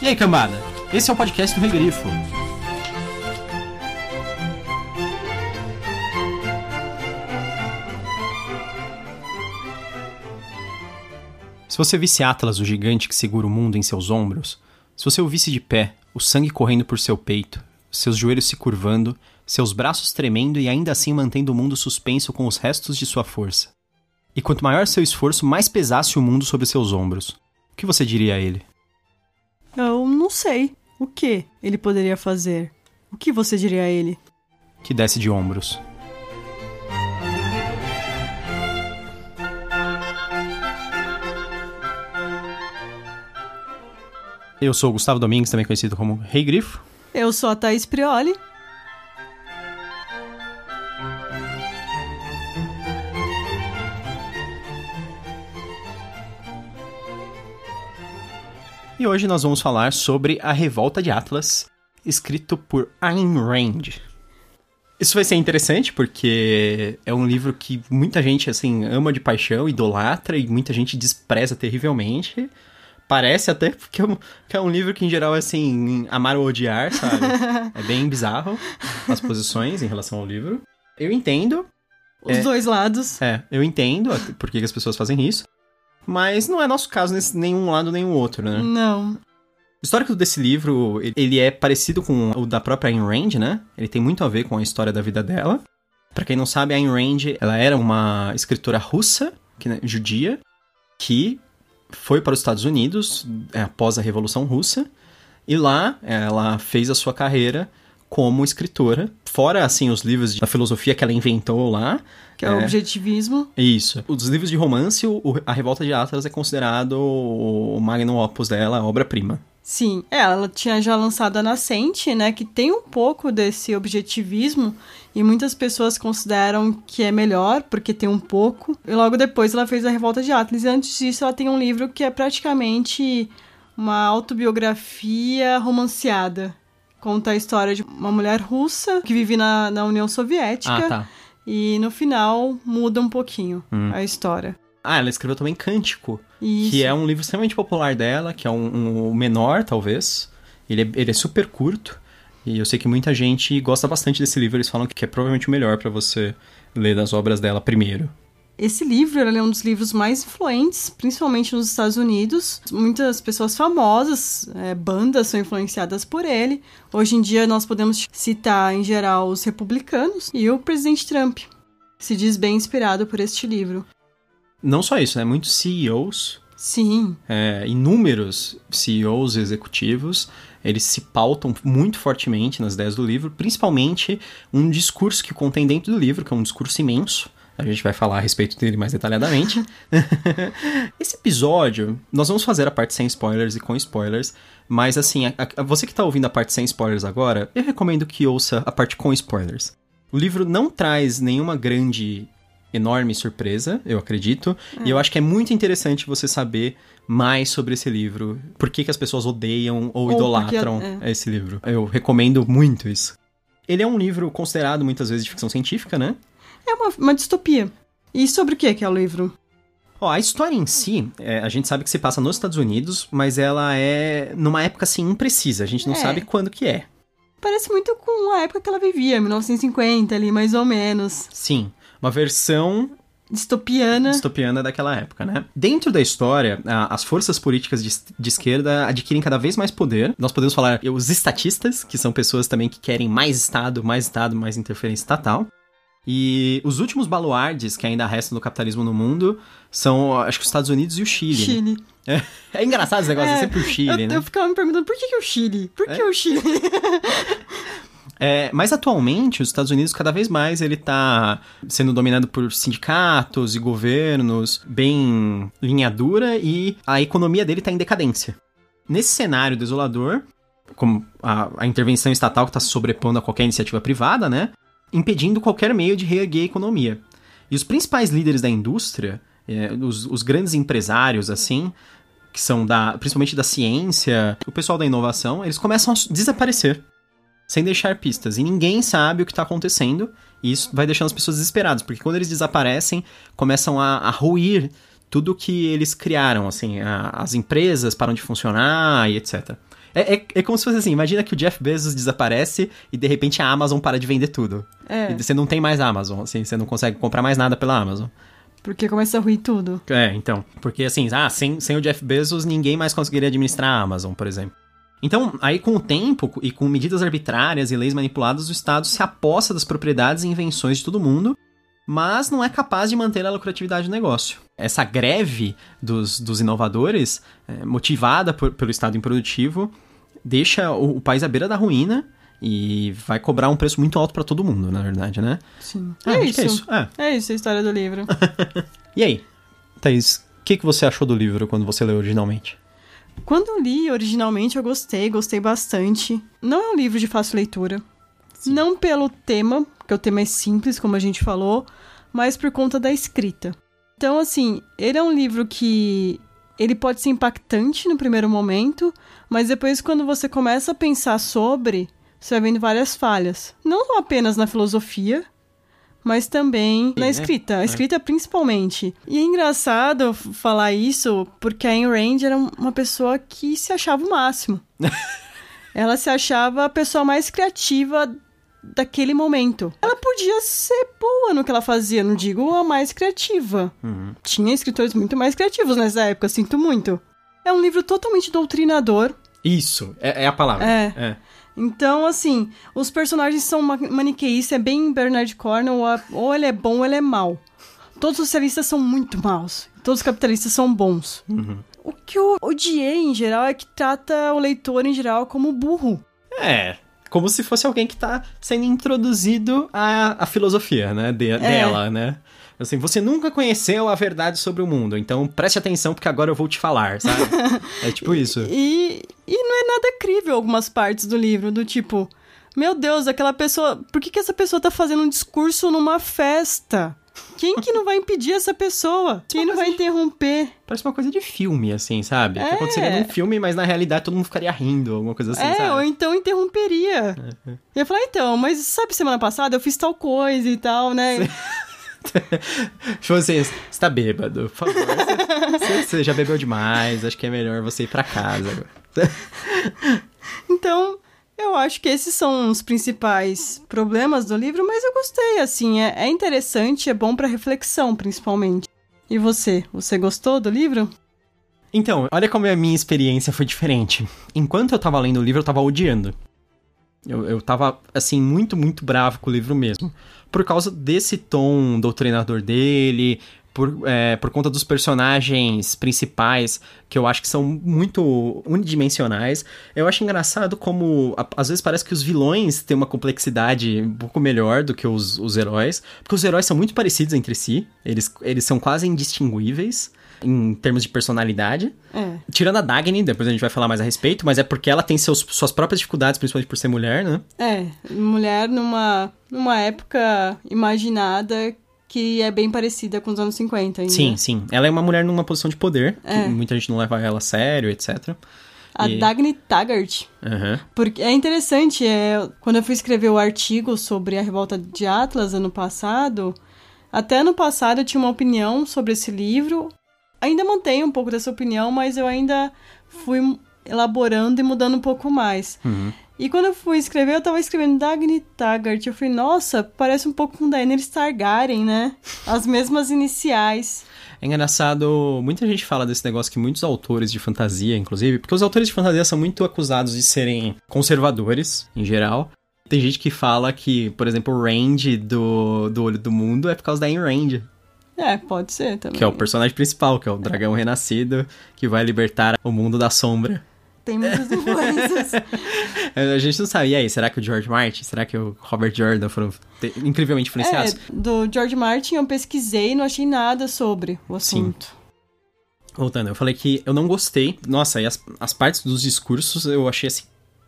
E aí, cambada? Esse é o podcast do Rei Grifo. Se você visse Atlas, o gigante que segura o mundo em seus ombros, se você o visse de pé, o sangue correndo por seu peito, seus joelhos se curvando, seus braços tremendo e ainda assim mantendo o mundo suspenso com os restos de sua força. E quanto maior seu esforço, mais pesasse o mundo sobre seus ombros. O que você diria a ele? Eu não sei. O que ele poderia fazer? O que você diria a ele? Que desce de ombros. Eu sou o Gustavo Domingues, também conhecido como Rei Grifo. Eu sou a Thaís Prioli. E hoje nós vamos falar sobre A Revolta de Atlas, escrito por Ayn Rand. Isso vai ser interessante porque é um livro que muita gente assim ama de paixão, idolatra e muita gente despreza terrivelmente. Parece até que é um, é livro que em geral é assim, amar ou odiar, sabe? é bem bizarro as posições em relação ao livro. Eu entendo. Os É. dois lados. É, eu entendo por que que as pessoas fazem isso. Mas não é nosso caso nesse nenhum lado nem o outro, né? Não. O histórico desse livro, ele- é parecido com o da própria Ayn Rand, né? Ele tem muito a ver com a história da vida dela. Pra quem não sabe, a Ayn Rand, ela era uma escritora russa, que, né, judia, que foi para os Estados Unidos é, após a Revolução Russa. E lá, ela fez a sua carreira como escritora. Fora, assim, os livros da filosofia que ela inventou lá. Que é, o objetivismo. Isso. Os livros de romance, o- o- A Revolta de Atlas é considerado o magnum opus dela, a obra-prima. Sim. É, ela tinha já lançado a Nascente, né? Que tem um pouco desse objetivismo. E muitas pessoas consideram que é melhor, porque tem um pouco. E logo depois ela fez a Revolta de Atlas. E antes disso, ela tem um livro que é praticamente uma autobiografia romanceada. Conta a história de uma mulher russa que vive na, na União Soviética. Ah, tá. E no final muda um pouquinho a história. Ah, ela escreveu também Cântico, Isso. que é um livro extremamente popular dela, que é um, um menor, talvez. Ele é, ele é super curto. E eu sei que muita gente gosta bastante desse livro. Eles falam que é provavelmente o melhor pra você ler das obras dela primeiro. Esse livro é um dos livros mais influentes, principalmente nos Estados Unidos. Muitas pessoas famosas, é, bandas são influenciadas por ele. Hoje em dia nós podemos citar, em geral, os republicanos e o presidente Trump. Se diz bem inspirado por este livro. Não só isso, né? Muitos CEOs, Sim, é, inúmeros CEOs executivos, eles se pautam muito fortemente nas ideias do livro, principalmente um discurso que contém dentro do livro, que é um discurso imenso. A gente vai falar a respeito dele mais detalhadamente. Esse episódio, nós vamos fazer a parte sem spoilers e com spoilers, mas assim, a- a- você que tá ouvindo a parte sem spoilers agora, eu recomendo que ouça a parte com spoilers. O livro não traz nenhuma grande, enorme surpresa, eu acredito, e eu acho que é muito interessante você saber mais sobre esse livro, por que, que as pessoas odeiam ou, Ou idolatram porque- esse livro. Eu recomendo muito isso. Ele é um livro considerado muitas vezes de ficção científica, né? é uma, uma distopia. E sobre o que que é o livro? Ó, a história em si, é, a gente sabe que se passa nos Estados Unidos, mas ela é numa época assim imprecisa. A gente não É. sabe quando que é. Parece muito com a época que ela vivia, 1950 ali, mais ou menos. Sim, uma versão Distopiana. distopiana daquela época, né? Dentro da história, as forças políticas de, de esquerda adquirem cada vez mais poder. Nós podemos falar os estatistas, que são pessoas também que querem mais Estado, mais Estado, mais interferência estatal. E os últimos baluardes que ainda restam do capitalismo no mundo são, acho que os Estados Unidos e o Chile. né? Chile. É, é engraçado esse negócio, é, É, sempre o Chile, eu, né? eu ficava me perguntando por que, que o Chile? Por que É? o Chile? É, mas atualmente, os Estados Unidos, cada vez mais, ele tá sendo dominado por sindicatos e governos bem linha dura e a economia dele tá em decadência. Nesse cenário desolador, como a, a intervenção estatal que está sobrepondo a qualquer iniciativa privada, né? Impedindo qualquer meio de reerguer a economia. E os principais líderes da indústria, é, os, os grandes empresários, assim, que são da, principalmente da ciência, o pessoal da inovação, eles começam a desaparecer sem deixar pistas. E ninguém sabe o que está acontecendo. E isso vai deixando as pessoas desesperadas, porque quando eles desaparecem, começam a, a ruir tudo que eles criaram, assim, a- as empresas param de funcionar e etc. É, é, é, como se fosse assim, imagina que o Jeff Bezos desaparece e de repente a Amazon para de vender tudo. É. E você não tem mais Amazon, assim, você não consegue comprar mais nada pela Amazon. Porque começa a ruir tudo. É, então. Porque assim, ah, sem, sem o Jeff Bezos, ninguém mais conseguiria administrar a Amazon, por exemplo. Então, aí com o tempo e com medidas arbitrárias e leis manipuladas, o Estado se aposta das propriedades e invenções de todo mundo, mas não é capaz de manter a lucratividade do negócio. Essa greve dos, dos inovadores, é, motivada por, pelo Estado improdutivo, deixa o, o país à beira da ruína e vai cobrar um preço muito alto para todo mundo, na verdade, né? Sim. É, É, que isso. é isso. É. É isso a história do livro. E aí, Thaís, o que, que você achou do livro quando você leu originalmente? Quando li originalmente, eu gostei, gostei bastante. Não é um livro de fácil leitura. Não pelo tema, porque o tema é simples, como a gente falou, mas por conta da escrita. Então, assim, ele é um livro que ele pode ser impactante no primeiro momento, mas depois quando você começa a pensar sobre, você vai vendo várias falhas. Não apenas na filosofia, mas também na né? escrita. A escrita principalmente. E é engraçado falar isso porque a Ayn Rand era um- uma pessoa que se achava o máximo. Ela se achava a pessoa mais criativa daquele momento. Ela podia ser boa no que ela fazia, não digo a mais criativa. Tinha escritores muito mais criativos nessa época, sinto muito. É um livro totalmente doutrinador. Isso, é, é a palavra. É. Então, assim, os personagens são ma- maniqueístas, é bem Bernard Cornwell, a- ou ele é bom ou ele é mau. Todos os socialistas são muito maus, todos os capitalistas são bons. O que eu odiei, em geral, é que trata o leitor, em geral, como burro. É, como se fosse alguém que tá sendo introduzido à, à filosofia, né, de- dela, né? Assim, você nunca conheceu a verdade sobre o mundo, então preste atenção porque agora eu vou te falar, sabe? é tipo isso. E, e não é nada crível algumas partes do livro, do tipo... Meu Deus, aquela pessoa... Por que, que essa pessoa tá fazendo um discurso numa festa? Quem que não vai impedir essa pessoa? Quem não vai interromper? Parece uma coisa de filme, assim, sabe? Que É. aconteceria num filme, mas na realidade todo mundo ficaria rindo, alguma coisa assim, é, sabe? ou então interromperia. Eu ia falar, então, mas sabe semana passada eu fiz tal coisa e tal, né? Tipo assim, você tá bêbado, por favor. Você, você já bebeu demais, acho que é melhor você ir pra casa agora. Então, eu acho que esses são os principais problemas do livro, mas eu gostei, assim, é, é interessante, é bom pra reflexão, principalmente. E você, você gostou do livro? Então, olha como a minha experiência foi diferente. Enquanto eu tava lendo o livro, eu tava odiando. Eu, eu tava, assim, muito, muito bravo com o livro mesmo. Por causa desse tom doutrinador dele, por, é, por conta dos personagens principais, que eu acho que são muito unidimensionais. Eu acho engraçado como, a- às vezes, parece que os vilões têm uma complexidade um pouco melhor do que os, os heróis. Porque os heróis são muito parecidos entre si. Eles, eles são quase indistinguíveis em termos de personalidade. É. Tirando a Dagny, depois a gente vai falar mais a respeito, mas é porque ela tem seus, suas próprias dificuldades, principalmente por ser mulher, né? É, mulher numa, numa época imaginada que é bem parecida com os anos 50 ainda. Sim, sim. Ela é uma mulher numa posição de poder, É. que muita gente não leva ela a sério, etc. A E- Dagny Taggart. Aham. Porque é interessante, é, quando eu fui escrever o artigo sobre a revolta de Atlas ano passado, até ano passado eu tinha uma opinião sobre esse livro. Ainda mantenho um pouco dessa opinião, mas eu ainda fui elaborando e mudando um pouco mais. Uhum. E quando eu fui escrever, eu tava escrevendo Dagny Taggart. Eu falei, nossa, parece um pouco com Daenerys Targaryen, né? As mesmas iniciais. É engraçado, muita gente fala desse negócio que muitos autores de fantasia, inclusive, porque os autores de fantasia são muito acusados de serem conservadores, em geral. Tem gente que fala que, por exemplo, o Range do, do Olho do Mundo é por causa da Ayn Rand, É, pode ser também. que é o personagem principal, que é o dragão renascido, que vai libertar o mundo da sombra. Tem muitas influências. A gente não sabe. E aí, será que o George Martin, será que o Robert Jordan foram te- incrivelmente influenciados? É, do George Martin eu pesquisei e não achei nada sobre o assunto. Voltando, eu falei que eu não gostei. Nossa, e as, as partes dos discursos eu achei assim.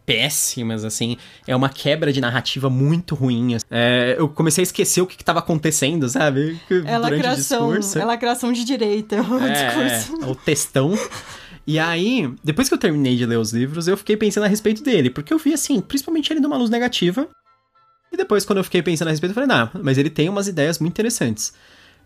Péssimas, assim. É uma quebra de narrativa muito ruim. assim. É, eu comecei a esquecer o que, estava acontecendo, sabe? É lacração, é lacração de direita o discurso. É, o textão. E aí, depois que eu terminei de ler os livros, eu fiquei pensando a respeito dele. Porque eu vi, assim, principalmente ele numa luz negativa. E depois, quando eu fiquei pensando a respeito, eu falei, não, mas ele tem umas ideias muito interessantes.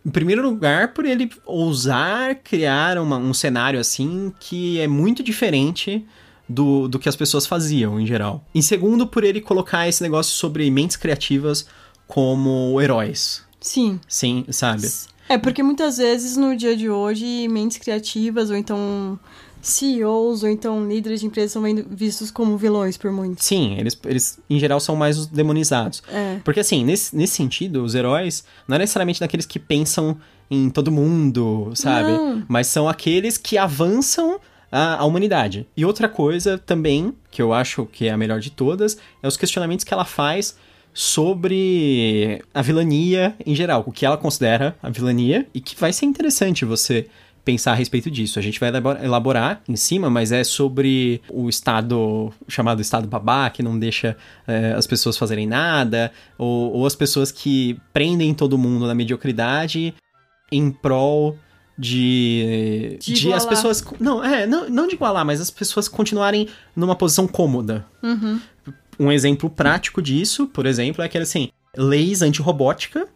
Em primeiro lugar, por ele ousar criar uma- um cenário assim que é muito diferente do, do que as pessoas faziam em geral. Em segundo, por ele colocar esse negócio sobre mentes criativas como heróis. Sim. Sim, sabe? É, porque muitas vezes no dia de hoje, mentes criativas ou então CEOs ou então líderes de empresas são vistos como vilões por muitos. Sim, eles, eles em geral são mais os demonizados. É. Porque assim, nesse, nesse sentido, os heróis não é necessariamente daqueles que pensam em todo mundo, sabe? Não. Mas são aqueles que avançam a, a humanidade. E outra coisa também, que eu acho que é a melhor de todas, é os questionamentos que ela faz sobre a vilania em geral, o que ela considera a vilania, e que vai ser interessante você pensar a respeito disso. A gente vai elaborar em cima, mas é sobre o Estado chamado Estado babá, que não deixa é, as pessoas fazerem nada, ou, ou as pessoas que prendem todo mundo na mediocridade em prol de, De de as pessoas não é não, não de igualar mas as pessoas continuarem numa posição cômoda Uhum. um exemplo prático disso, por exemplo, é aquele assim, leis antirrobótica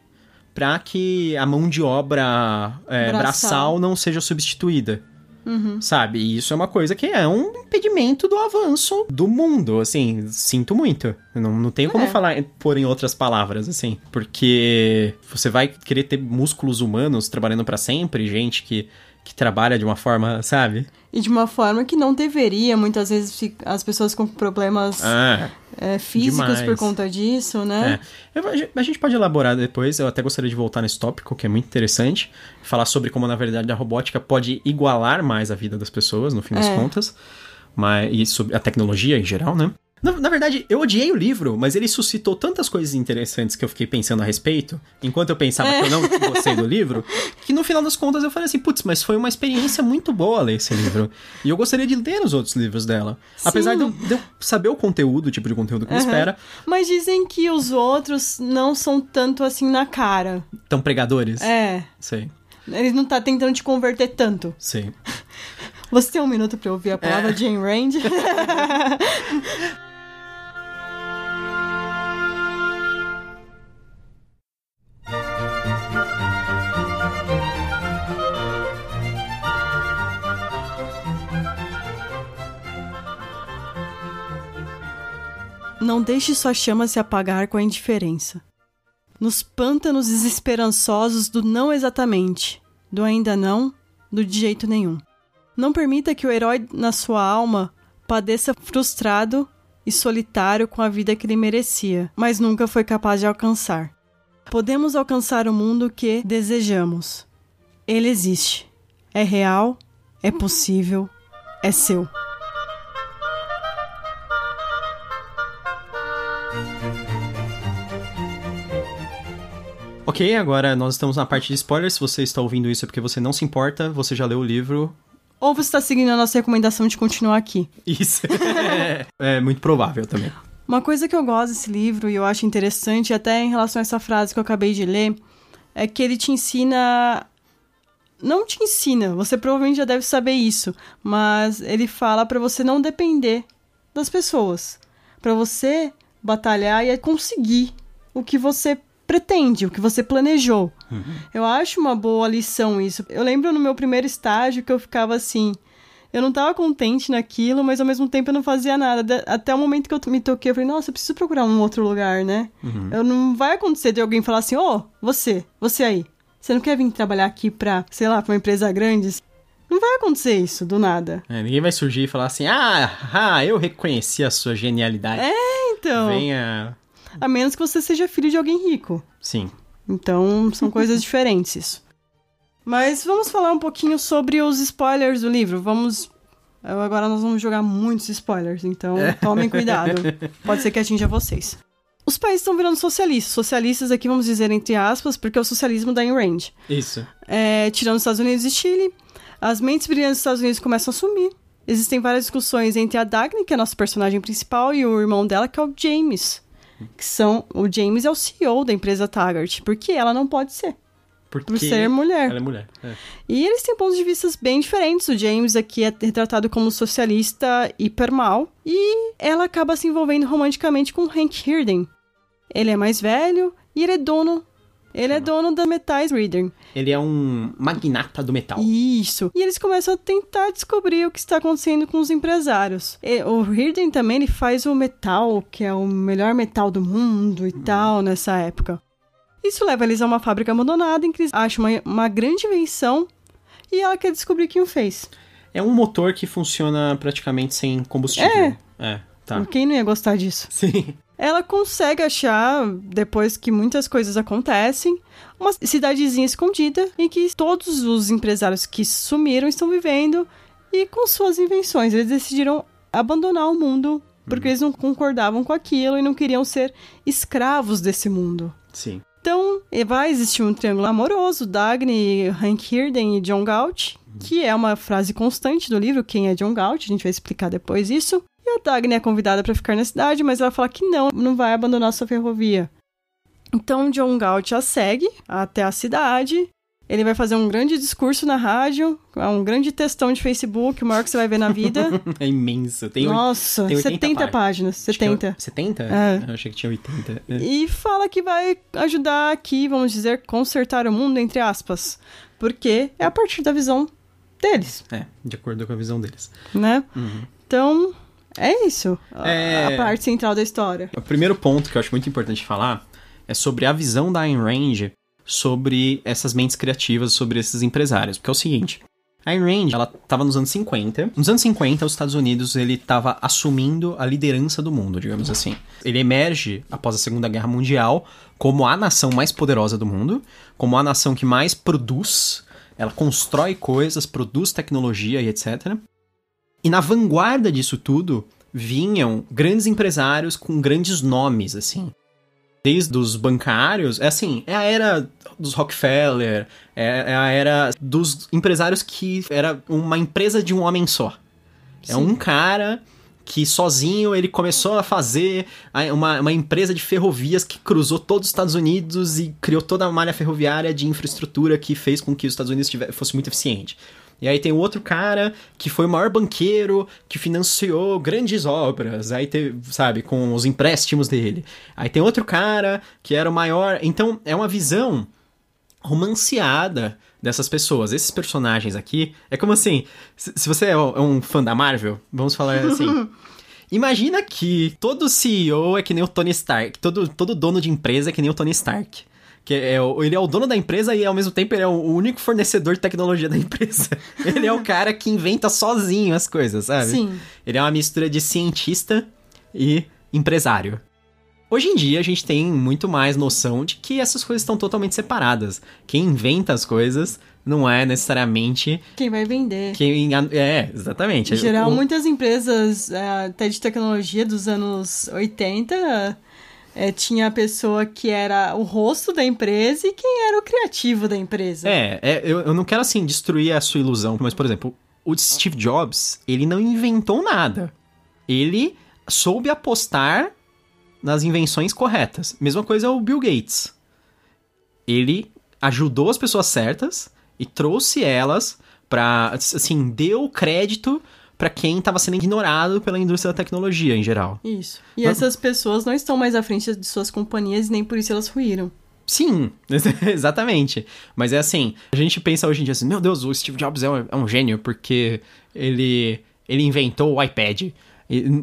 para que a mão de obra é, Braçal. braçal. não seja substituída. Uhum. Sabe? E isso é uma coisa que é um impedimento do avanço do mundo, assim, sinto muito. Não, não tenho como É. falar, pôr em outras palavras, assim. Porque você vai querer ter músculos humanos trabalhando para sempre, gente que, que trabalha de uma forma, sabe? E de uma forma que não deveria, muitas vezes as pessoas com problemas Ah, é, físicos demais. por conta disso, né? É. Eu- a gente- pode elaborar depois, eu até gostaria de voltar nesse tópico, que é muito interessante. Falar sobre como, na verdade, a robótica pode igualar mais a vida das pessoas, no fim das É. contas. Mas, e sobre a tecnologia em geral, né? Na, na verdade, eu odiei o livro, mas ele suscitou tantas coisas interessantes que eu fiquei pensando a respeito, enquanto eu pensava que eu não gostei do livro, que no final das contas eu falei assim, putz, mas foi uma experiência muito boa ler esse livro. E eu gostaria de ler os outros livros dela. Apesar de eu, de eu saber o conteúdo, o tipo de conteúdo que me Aham. espera, Mas dizem que os outros não são tanto assim na cara. tão pregadores. É. Sei, Ele não tá tentando te converter tanto. sei. Você tem um minuto pra ouvir a palavra É. Jane Rand? Não deixe sua chama se apagar com a indiferença. Nos pântanos desesperançosos do não exatamente, do ainda não, do de jeito nenhum. Não permita que o herói na sua alma padeça frustrado e solitário com a vida que ele merecia, mas nunca foi capaz de alcançar. Podemos alcançar o mundo que desejamos. Ele existe. É real, é possível, é seu. Ok, agora nós estamos na parte de spoilers. Se você está ouvindo isso é porque você não se importa, você já leu o livro. Ou você está seguindo a nossa recomendação de continuar aqui. Isso. é muito provável também. Uma coisa que eu gosto desse livro e eu acho interessante, até em relação a essa frase que eu acabei de ler, é que ele te ensina. Não te ensina, você provavelmente já deve saber isso, mas ele fala pra você não depender das pessoas, Pra você batalhar e conseguir o que você pretende, o que você planejou. Eu acho uma boa lição isso. Eu lembro no meu primeiro estágio que eu ficava assim, eu não tava contente naquilo, mas ao mesmo tempo eu não fazia nada. Da- Até o momento que eu me toquei, eu falei, nossa, eu preciso procurar um outro lugar, né? Eu não vai acontecer de alguém falar assim, ô, você, você aí, você não quer vir trabalhar aqui pra, sei lá, pra uma empresa grande? Não vai acontecer isso do nada. É, ninguém vai surgir e falar assim: ah, ah, eu reconheci a sua genialidade. Então, Venha. A menos que você seja filho de alguém rico. Sim. Então, são coisas diferentes isso. Mas vamos falar um pouquinho sobre os spoilers do livro. Vamos. Agora nós vamos jogar muitos spoilers, então tomem cuidado. Pode ser que atinja vocês. Os países estão virando socialistas. Socialistas aqui vamos dizer entre aspas, porque é o socialismo da Ayn Rand. Isso. É, tirando os Estados Unidos e Chile, as mentes brilhantes dos Estados Unidos começam a sumir. Existem várias discussões entre a Dagny, que é a nossa personagem principal, e o irmão dela, que é o James. Que são. O James é o CEO da empresa Taggart, porque ela não pode ser, Porque por ser mulher. ela é mulher. É. E eles têm pontos de vista bem diferentes. O James aqui é retratado como socialista hiper mal. E ela acaba se envolvendo romanticamente com Hank Hirden. Ele é mais velho e ele é dono. Ele é dono da Metais Reader. Ele é um magnata do metal. Isso. E eles começam a tentar descobrir o que está acontecendo com os empresários. E o Hirden também ele faz o metal, que é o melhor metal do mundo e tal, nessa época. Isso leva eles a uma fábrica abandonada em que eles acham uma, uma grande invenção e ela quer descobrir quem o fez. É um motor que funciona praticamente sem combustível. É. É, tá. Quem não ia gostar disso? Sim. Ela consegue achar, depois que muitas coisas acontecem, uma cidadezinha escondida em que todos os empresários que sumiram estão vivendo e com suas invenções. Eles decidiram abandonar o mundo porque eles não concordavam com aquilo e não queriam ser escravos desse mundo. Sim. Então, vai existir um triângulo amoroso, Dagny, Hank Hirden e John Galt, que é uma frase constante do livro, quem é John Galt, a gente vai explicar depois isso. E a Dagny é convidada para ficar na cidade, mas ela fala que não, não vai abandonar sua ferrovia. Então, John Galt a segue até a cidade. Ele vai fazer um grande discurso na rádio, um grande textão de Facebook, o maior que você vai ver na vida. É imenso. Tem, Nossa, tem 80 70 páginas. acho é 70. 70? É. Eu achei que tinha 80. É. E fala que vai ajudar aqui, vamos dizer, consertar o mundo, entre aspas. Porque é a partir da visão deles, É, de acordo com a visão deles. né? Uhum. Então, é isso. a- É. A parte central da história. O primeiro ponto que eu acho muito importante falar é sobre a visão da Ayn Rand sobre essas mentes criativas, sobre esses empresários. Porque é o seguinte, a Ayn Rand, ela estava nos anos 50. Nos anos 50, os Estados Unidos, ele estava assumindo a liderança do mundo, digamos assim. Ele emerge, após a Segunda Guerra Mundial, como a nação mais poderosa do mundo, como a nação que mais produz, ela constrói coisas, produz tecnologia e etc. E na vanguarda disso tudo, vinham grandes empresários com grandes nomes, assim. Desde os bancários, é assim, é a era dos Rockefeller, é, é a era dos empresários que era uma empresa de um homem só. É Sim. um cara que sozinho ele começou a fazer uma, uma empresa de ferrovias que cruzou todos os Estados Unidos e criou toda a malha ferroviária de infraestrutura que fez com que os Estados Unidos tive- fosse muito eficiente. E aí tem o outro cara que foi o maior banqueiro que financiou grandes obras, aí teve, sabe, com os empréstimos dele. Aí tem outro cara que era o maior. Então é uma visão romanceada dessas pessoas. Esses personagens aqui, é como assim, se, você é um é um fã da Marvel, vamos falar assim. Imagina que todo CEO é que nem o Tony Stark, todo, todo dono de empresa é que nem o Tony Stark. Que é, ele é o dono da empresa e ao mesmo tempo ele é o único fornecedor de tecnologia da empresa. Ele é o cara que inventa sozinho as coisas, sabe? Sim. Ele é uma mistura de cientista e empresário. Hoje em dia a gente tem muito mais noção de que essas coisas estão totalmente separadas. Quem inventa as coisas não é necessariamente Quem vai vender? quem. É, exatamente. Em geral, O- muitas empresas, é, até de tecnologia dos anos 80, é, tinha a pessoa que era o rosto da empresa e quem era o criativo da empresa. É, é, eu, eu não quero assim destruir a sua ilusão, mas por exemplo, o Steve Jobs, ele não inventou nada. Ele soube apostar nas invenções corretas. Mesma coisa o Bill Gates. Ele ajudou as pessoas certas e trouxe elas pra. assim, deu crédito pra quem tava sendo ignorado pela indústria da tecnologia em geral. Isso. E Não- essas pessoas não estão mais à frente de suas companhias e nem por isso elas ruíram. Sim, exatamente. Mas é assim, a gente pensa hoje em dia assim, meu Deus, o Steve Jobs é um, é um gênio porque ele, ele inventou o iPad.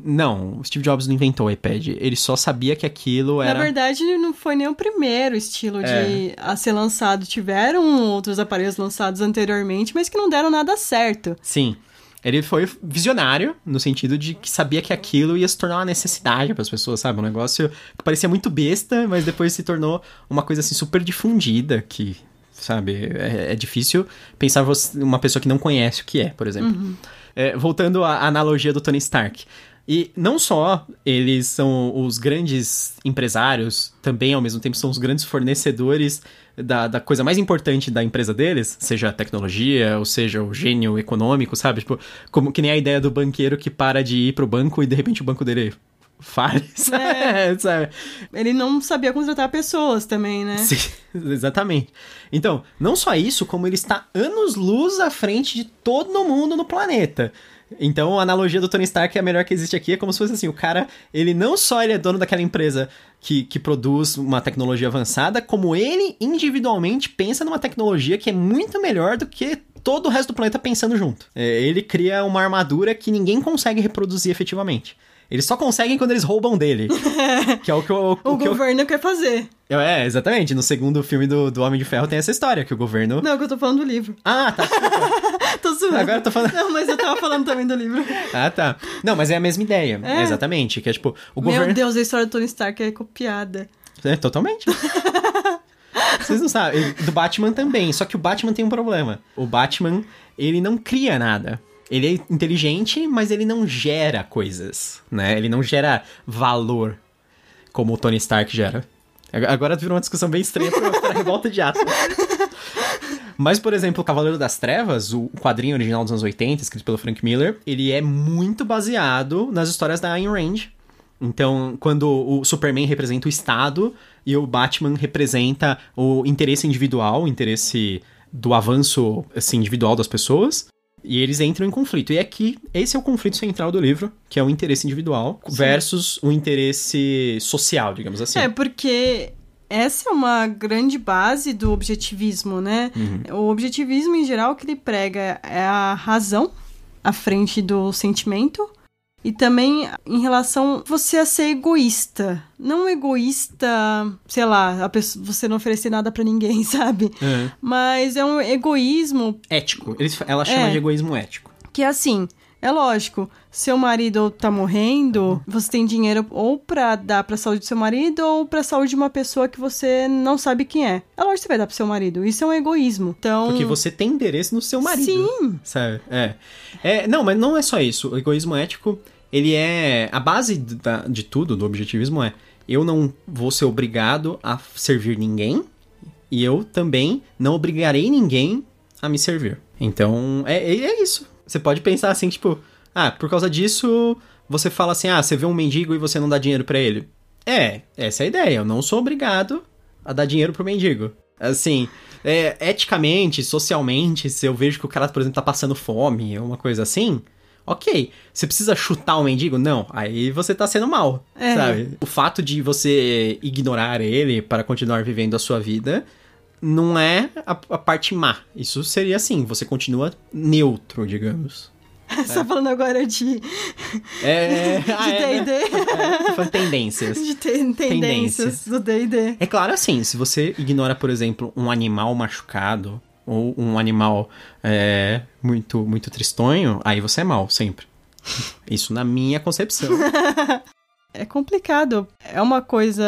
Não, o Steve Jobs não inventou o iPad. Ele só sabia que aquilo era... Na verdade, não foi nem o primeiro estilo de É. a ser lançado. Tiveram outros aparelhos lançados anteriormente, mas que não deram nada certo. Sim. Ele foi visionário, no sentido de que sabia que aquilo ia se tornar uma necessidade para as pessoas, sabe? Um negócio que parecia muito besta, mas depois se tornou uma coisa assim super difundida, que, sabe, é, é difícil pensar você, uma pessoa que não conhece o que é, por exemplo. É, voltando à analogia do Tony Stark. E não só eles são os grandes empresários, também ao mesmo tempo são os grandes fornecedores da, da coisa mais importante da empresa deles, seja a tecnologia, ou seja o gênio econômico, sabe? Tipo, como que nem a ideia do banqueiro que para de ir pro banco e de repente o banco dele fale, É. sabe? Ele não sabia contratar pessoas também, né? Sim, exatamente. Então, não só isso, como ele está anos-luz à frente de todo mundo no planeta. Então, a analogia do Tony Stark é a melhor que existe aqui. É como se fosse assim: o cara, ele não só ele é dono daquela empresa que, que produz uma tecnologia avançada, como ele individualmente pensa numa tecnologia que é muito melhor do que todo o resto do planeta pensando junto. É, ele cria uma armadura que ninguém consegue reproduzir efetivamente. Eles só conseguem quando eles roubam dele. que é o que o, O, o que eu- governo quer fazer. É, exatamente. No segundo filme do, do Homem de Ferro tem essa história, que o governo. Não, que eu tô falando do livro. Ah, tá. tô zoando. Agora tô falando. Não, mas eu tava falando também do livro. Ah, tá. Não, mas é a mesma ideia. É. Exatamente. Que é tipo, o Meu governo. Deus, a história do Tony Stark é copiada. É, totalmente. Vocês não sabem. Do Batman também. Só que o Batman tem um problema. O Batman, ele não cria nada. Ele é inteligente, mas ele não gera coisas, né? Ele não gera valor como o Tony Stark gera. Ag- Agora virou uma discussão bem estranha pra, pra revolta de Atlas. Mas, por exemplo, o Cavaleiro das Trevas, o quadrinho original dos anos 80, escrito pelo Frank Miller, ele é muito baseado nas histórias da Ayn Rand. Então, quando o Superman representa o Estado e o Batman representa o interesse individual, o interesse do avanço assim, individual das pessoas, e eles entram em conflito. E aqui, esse é o conflito central do livro, que é o interesse individual versus o interesse social, digamos assim. É, porque essa é uma grande base do objetivismo, né? Uhum. O objetivismo, em geral, que ele prega é a razão à frente do sentimento. E também em relação a você a ser egoísta. Não egoísta, sei lá, a pessoa, você não oferecer nada pra ninguém, sabe? É. Mas é um egoísmo Ético. Eles, ela chama É. de egoísmo ético. que é assim, é lógico, seu marido tá morrendo, você tem dinheiro ou pra dar pra saúde do seu marido ou pra saúde de uma pessoa que você não sabe quem é. É lógico que você vai dar pro seu marido. Isso é um egoísmo. Então, Porque você tem interesse no seu marido. Sim. Sabe? É. é. Não, mas não é só isso. O egoísmo ético, ele é. A base da- de tudo, do objetivismo é: eu não vou ser obrigado a servir ninguém e eu também não obrigarei ninguém a me servir. Então, é é isso. Você pode pensar assim, tipo, ah, por causa disso, você fala assim: ah, você vê um mendigo e você não dá dinheiro pra ele. É, essa é a ideia. Eu não sou obrigado a dar dinheiro pro mendigo. Assim, é, eticamente, socialmente, se eu vejo que o cara, por exemplo, tá passando fome uma coisa assim, ok. Você precisa chutar o mendigo? Não. Aí você tá sendo mal, É. sabe? O fato de você ignorar ele para continuar vivendo a sua vida não é a, a parte má. Isso seria assim, você continua neutro, digamos. você tá falando agora de, É. de ah, é, né? D&D, É, tô falando tendências. de ten- tendências do D&D. É claro, assim, se você ignora, por exemplo, um animal machucado ou um animal é, muito, muito tristonho, aí você é mal, sempre. Isso na minha concepção. É complicado. É uma coisa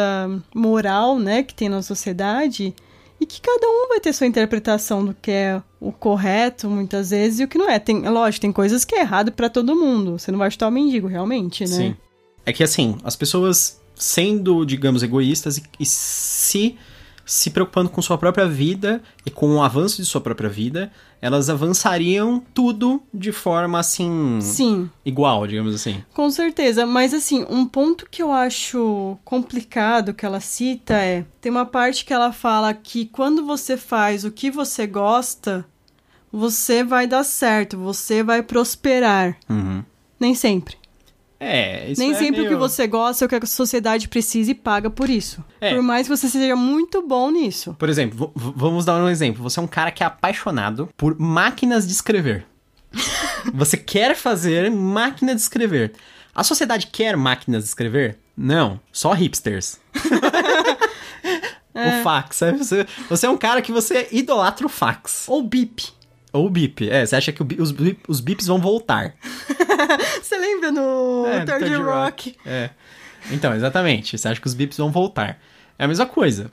moral, né, que tem na sociedade e que cada um vai ter sua interpretação do que é o correto, muitas vezes, e o que não é. Tem, é lógico, tem coisas que é errado pra todo mundo. Você não vai chutar o mendigo, realmente, né? Sim. É que assim, as pessoas sendo, digamos, egoístas e, e se se preocupando com sua própria vida e com o avanço de sua própria vida, elas avançariam tudo de forma assim Sim, igual, digamos assim. com certeza. Mas assim, um ponto que eu acho complicado que ela cita é: tem uma parte que ela fala que quando você faz o que você gosta, você vai dar certo, você vai prosperar. Uhum. Nem sempre. É, isso Nem é sempre o que meio- você gosta é o que a sociedade precisa e paga por isso. É. Por mais que você seja muito bom nisso. Por exemplo, vamos dar um exemplo. Você é um cara que é apaixonado por máquinas de escrever. Você quer fazer máquina de escrever. A sociedade quer máquinas de escrever? Não, só hipsters. O fax? Você, você é um cara que você idolatra o fax. Ou bip. Ou o bip. É, você acha que os, bip- os bips vão voltar. Você lembra no É, Third Third Rock? É. Então, exatamente. Você acha que os bips vão voltar. É a mesma coisa.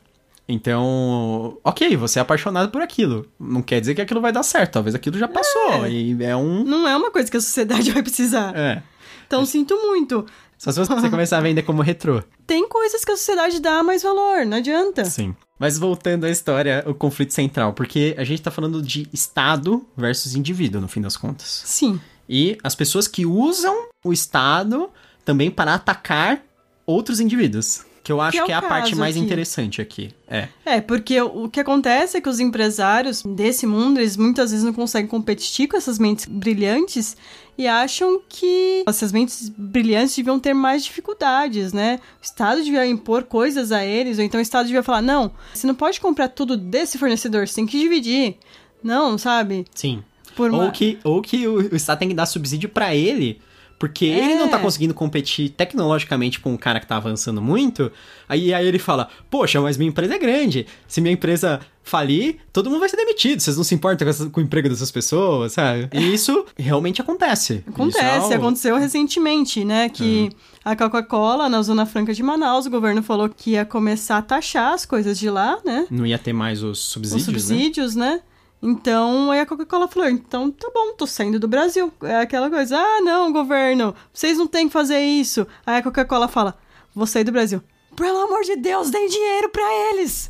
Então, ok, você é apaixonado por aquilo. Não quer dizer que aquilo vai dar certo. Talvez aquilo já passou. E é um. Não é uma coisa que a sociedade vai precisar. É. Então sinto muito. Só se você começar a vender como retrô. Tem coisas que a sociedade dá mais valor, não adianta. Sim. Mas voltando à história, o conflito central. Porque a gente tá falando de Estado versus indivíduo, no fim das contas. Sim. E as pessoas que usam o Estado também para atacar outros indivíduos. Que eu acho Que é que é, a parte mais aqui. interessante aqui. É. É, porque o que acontece é que os empresários desse mundo, eles muitas vezes não conseguem competir com essas mentes brilhantes e acham que essas mentes brilhantes deviam ter mais dificuldades, né? O Estado devia impor coisas a eles, ou então o Estado devia falar: não, você não pode comprar tudo desse fornecedor, você tem que dividir. Não, sabe? Sim. Por Ou uma- que, ou que o, o Estado tem que dar subsídio pra ele, porque ele não tá É. conseguindo competir tecnologicamente com um cara que tá avançando muito. Aí, aí ele fala: Poxa, mas minha empresa é grande. Se minha empresa falir, todo mundo vai ser demitido. Vocês não se importam com, essa- com o emprego dessas pessoas, sabe? E isso realmente acontece. Acontece, é o- aconteceu recentemente, né? Que a Coca-Cola, na Zona Franca de Manaus, o governo falou que ia começar a taxar as coisas de lá, né? Não ia ter mais os subsídios, os subsídios, né? Então, aí a Coca-Cola falou: então tá bom, tô saindo do Brasil. É aquela coisa: ah, não, governo, vocês não têm que fazer isso. Aí a Coca-Cola fala: vou sair do Brasil. Pelo amor de Deus, deem dinheiro pra eles!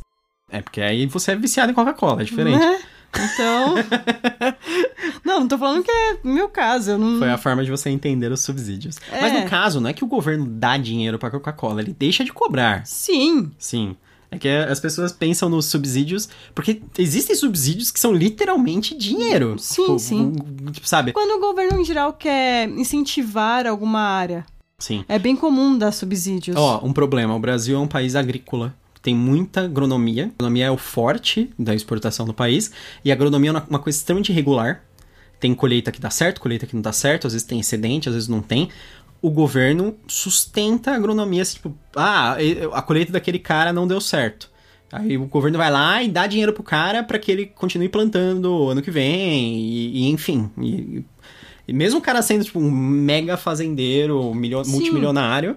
É, porque aí você é viciado em Coca-Cola, é diferente. Né? Então. não, não tô falando que é meu caso. Eu não... Foi a forma de você entender os subsídios. É. Mas no caso, não é que o governo dá dinheiro pra Coca-Cola, ele deixa de cobrar. Sim. Sim. É que as pessoas pensam nos subsídios, porque existem subsídios que são literalmente dinheiro. Sim, Tipo, sim. Tipo, sabe? Quando o governo em geral quer incentivar alguma área, Sim. é bem comum dar subsídios. Ó, um problema. O Brasil é um país agrícola. Tem muita agronomia. A agronomia é o forte da exportação do país. E a agronomia é uma- uma coisa extremamente irregular. Tem colheita que dá certo, colheita que não dá certo. Às vezes tem excedente, às vezes não tem. O governo sustenta a agronomia, assim, tipo, ah, a colheita daquele cara não deu certo. Aí o governo vai lá e dá dinheiro pro cara pra que ele continue plantando ano que vem, e, e enfim. E, e mesmo o cara sendo, tipo, um mega fazendeiro, milho- multimilionário.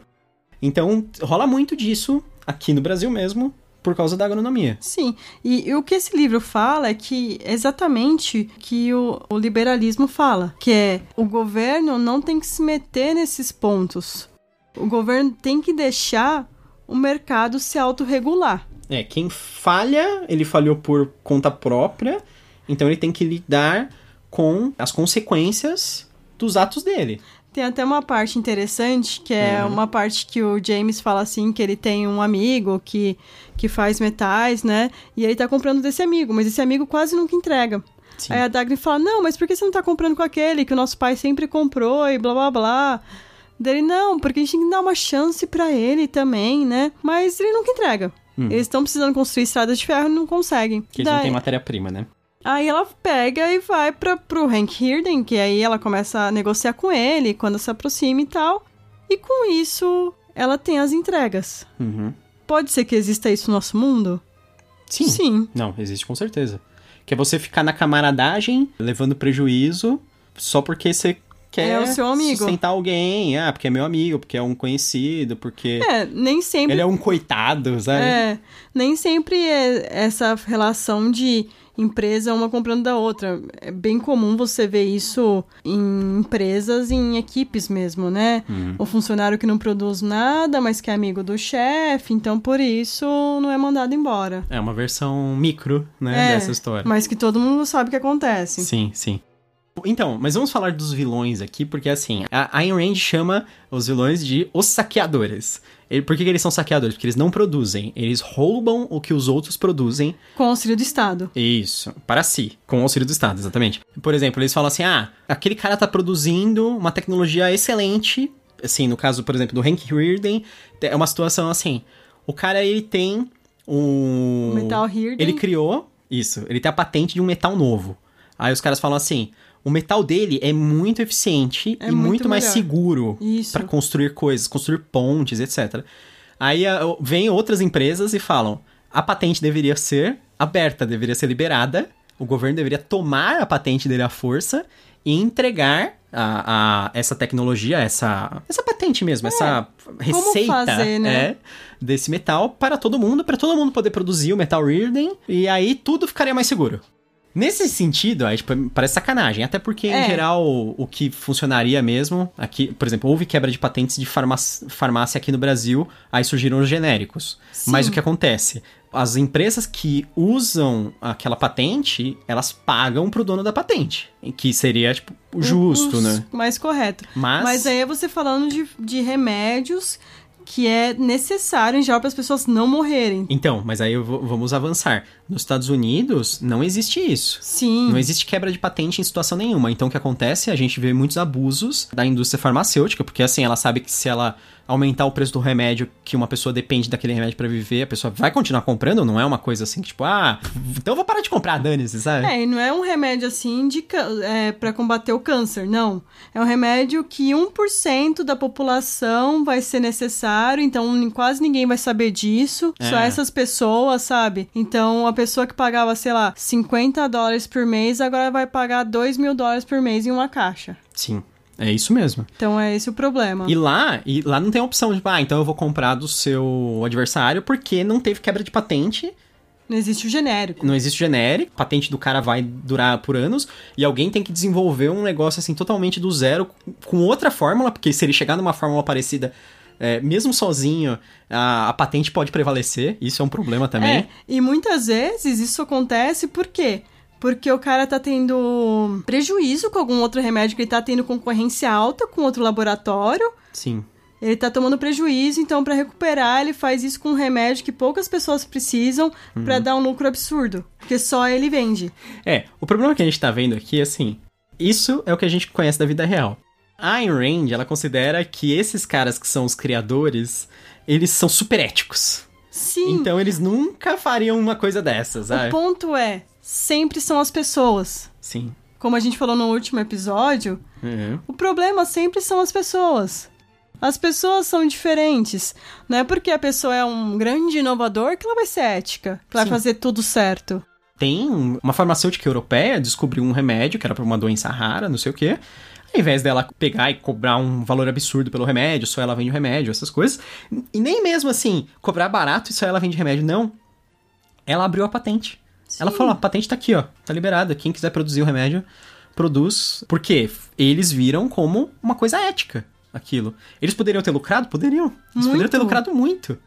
Então, rola muito disso aqui no Brasil mesmo, por causa da agronomia. Sim, e, e o que esse livro fala é que exatamente que o, o liberalismo fala, que é o governo não tem que se meter nesses pontos. O governo tem que deixar o mercado se autorregular. É, quem falha, ele falhou por conta própria, então ele tem que lidar com as consequências dos atos dele. Tem até uma parte interessante, que é Uhum. uma parte que o James fala assim, que ele tem um amigo que, que faz metais, né? E ele tá comprando desse amigo, mas esse amigo quase nunca entrega. Sim. Aí a Dagny fala, não, mas por que você não tá comprando com aquele que o nosso pai sempre comprou e blá blá blá? Dele, não, porque a gente tem que dar uma chance pra ele também, né? Mas ele nunca entrega. Eles estão precisando construir estradas de ferro e não conseguem. Que eles não Daí- têm matéria-prima, né? Aí ela pega e vai pra, pro Hank Hirden, que aí ela começa a negociar com ele quando se aproxima e tal. E com isso, ela tem as entregas. Uhum. Pode ser que exista isso no nosso mundo? Sim. Sim. Não, existe com certeza. Que é você ficar na camaradagem, levando prejuízo, só porque você quer É o seu amigo. sustentar alguém. Ah, porque é meu amigo, porque é um conhecido, porque É, nem sempre. ele é um coitado, sabe? É, nem sempre é essa relação de empresa uma comprando da outra. É bem comum você ver isso em empresas, em equipes mesmo, né? Uhum. O funcionário que não produz nada, mas que é amigo do chefe, então por isso não é mandado embora. É uma versão micro, né, É, dessa história. Mas que todo mundo sabe o que acontece. Sim, sim. Então, mas vamos falar dos vilões aqui, porque assim, a Ayn Rand chama os vilões de os saqueadores. Por que, que eles são saqueadores? Porque eles não produzem, eles roubam o que os outros produzem Com o auxílio do Estado. Isso, para si, com o auxílio do Estado, exatamente. Por exemplo, eles falam assim: ah, aquele cara tá produzindo uma tecnologia excelente. Assim, no caso, por exemplo, do Hank Rearden, é uma situação assim: o cara ele tem um. Metal Hirden. Ele criou, isso, ele tem a patente de um metal novo. Aí os caras falam assim: o metal dele é muito eficiente É e muito, muito mais seguro para construir coisas, construir pontes, etc. Aí a- vem outras empresas e falam: a patente deveria ser aberta, deveria ser liberada, o governo deveria tomar a patente dele à força e entregar a, a- essa tecnologia, essa, essa patente mesmo, essa receita fazer, né? é, desse metal para todo mundo, para todo mundo poder produzir o metal Rearden e aí tudo ficaria mais seguro. Nesse sentido, aí, tipo, parece sacanagem. Até porque, em É. geral, o, o que funcionaria mesmo... Aqui, por exemplo, houve quebra de patentes de farmácia, farmácia aqui no Brasil, aí surgiram os genéricos. Sim. Mas o que acontece? As empresas que usam aquela patente, elas pagam pro dono da patente. Que seria, tipo, o justo, Os- né? Mais correto. Mas... Mas aí é você falando de, de remédios que é necessário em geral para as pessoas não morrerem. Então, mas aí vou- vamos avançar. Nos Estados Unidos, não existe isso. Sim. Não existe quebra de patente em situação nenhuma. Então, o que acontece? A gente vê muitos abusos da indústria farmacêutica, porque assim, ela sabe que se ela aumentar o preço do remédio, que uma pessoa depende daquele remédio pra viver, a pessoa vai continuar comprando, não é uma coisa assim que, tipo, ah, então eu vou parar de comprar, dane-se, sabe? É, e não é um remédio assim de é, para combater o câncer, não. É um remédio que 1% da população vai ser necessário, então quase ninguém vai saber disso. Só É. essas pessoas, sabe? Então a pessoa que pagava, sei lá, 50 dólares por mês, agora vai pagar 2 mil dólares por mês em uma caixa. Sim, é isso mesmo. Então é esse o problema. E lá, e lá não tem opção de, ah, então eu vou comprar do seu adversário porque não teve quebra de patente, Não existe o genérico. não existe genérico, a patente do cara vai durar por anos, e alguém tem que desenvolver um negócio assim totalmente do zero, com outra fórmula, porque se ele chegar numa fórmula parecida, é, mesmo sozinho, a, a patente pode prevalecer, isso é um problema também. É, e muitas vezes isso acontece por quê? Porque o cara tá tendo prejuízo com algum outro remédio que ele tá tendo concorrência alta com outro laboratório. Sim. Ele tá tomando prejuízo, então pra recuperar ele faz isso com um remédio que poucas pessoas precisam pra dar um lucro absurdo, porque só ele vende. É, o problema que a gente tá vendo aqui é assim, isso é o que a gente conhece da vida real. A Ayn Rand, ela considera que esses caras que são os criadores, eles são super éticos. Sim. Então eles nunca fariam uma coisa dessas, o sabe? ponto é, sempre são as pessoas. Sim. Como a gente falou no último episódio, Uhum. O problema sempre são as pessoas. As pessoas são diferentes. Não é porque a pessoa é um grande inovador que ela vai ser ética, que ela Sim. vai fazer tudo certo. Tem um- uma farmacêutica europeia descobriu um remédio que era pra uma doença rara, não sei o quê. Ao invés dela pegar e cobrar um valor absurdo pelo remédio, só ela vende o remédio, essas coisas. E nem mesmo assim, cobrar barato e só ela vende remédio, não. Ela abriu a patente. Ela falou, a patente tá aqui, ó, tá liberada. Quem quiser produzir o remédio, produz. Por quê? Eles viram como uma coisa ética aquilo. Eles poderiam ter lucrado? Poderiam. Eles poderiam Muito. ter lucrado muito.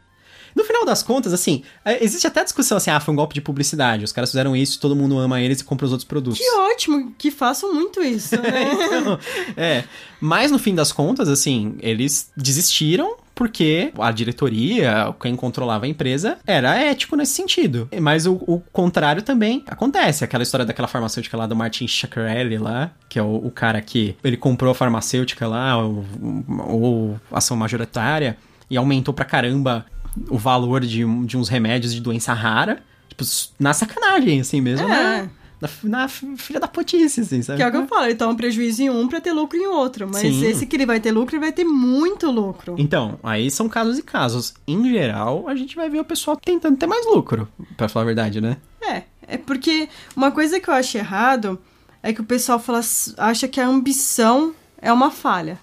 No final das contas, assim, é, existe até discussão assim, ah, foi um golpe de publicidade. Os caras fizeram isso, todo mundo ama eles e compra os outros produtos. Que ótimo que façam muito isso, né? Então, é. Mas no fim das contas, assim, eles desistiram porque a diretoria, quem controlava a empresa, era ético nesse sentido. Mas o, o contrário também acontece. Aquela história daquela farmacêutica lá do Martin Shkreli lá, que é o, o cara que ele comprou a farmacêutica lá, ou, ou ação majoritária, e aumentou pra caramba o valor de, um- de uns remédios de doença rara. Tipo, na sacanagem, assim mesmo. É. Na, na, na filha da putice, assim, sabe? que é o que eu falo, ele toma prejuízo em um pra ter lucro em outro. Mas Sim. esse que ele vai ter lucro, ele vai ter muito lucro. Então, aí são casos e casos. Em geral, a gente vai ver o pessoal tentando ter mais lucro, pra falar a verdade, né? É, é porque uma coisa que eu acho errado é que o pessoal fala, acha que a ambição é uma falha.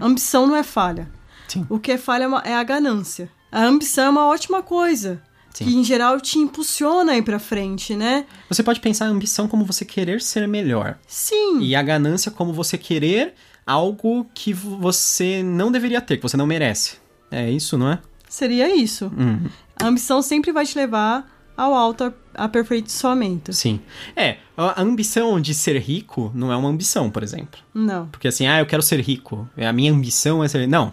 Ambição não é falha. Sim. O que é falha é é a ganância. A ambição é uma ótima coisa. Sim. Que em geral te impulsiona a ir pra frente, né? Você pode pensar a ambição como você querer ser melhor. Sim. E a ganância como você querer algo que você não deveria ter, que você não merece. É isso, não é? Seria isso. Uhum. A ambição sempre vai te levar ao alto aperfeiçoamento. Sim. É, a a ambição de ser rico não é uma ambição, por exemplo. Não. Porque assim, ah, eu quero ser rico. A minha ambição é ser. Não.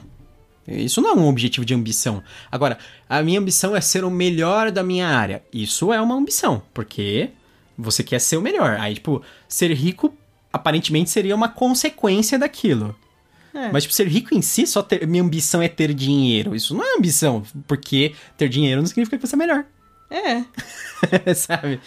Isso não é um objetivo de ambição. Agora, a minha ambição é ser o melhor da minha área. Isso é uma ambição, porque você quer ser o melhor. Aí, tipo, ser rico aparentemente seria uma consequência daquilo. É. Mas, tipo, ser rico em si, só ter. Minha ambição é ter dinheiro. Isso não é ambição, porque ter dinheiro não significa que você é melhor. É. Sabe?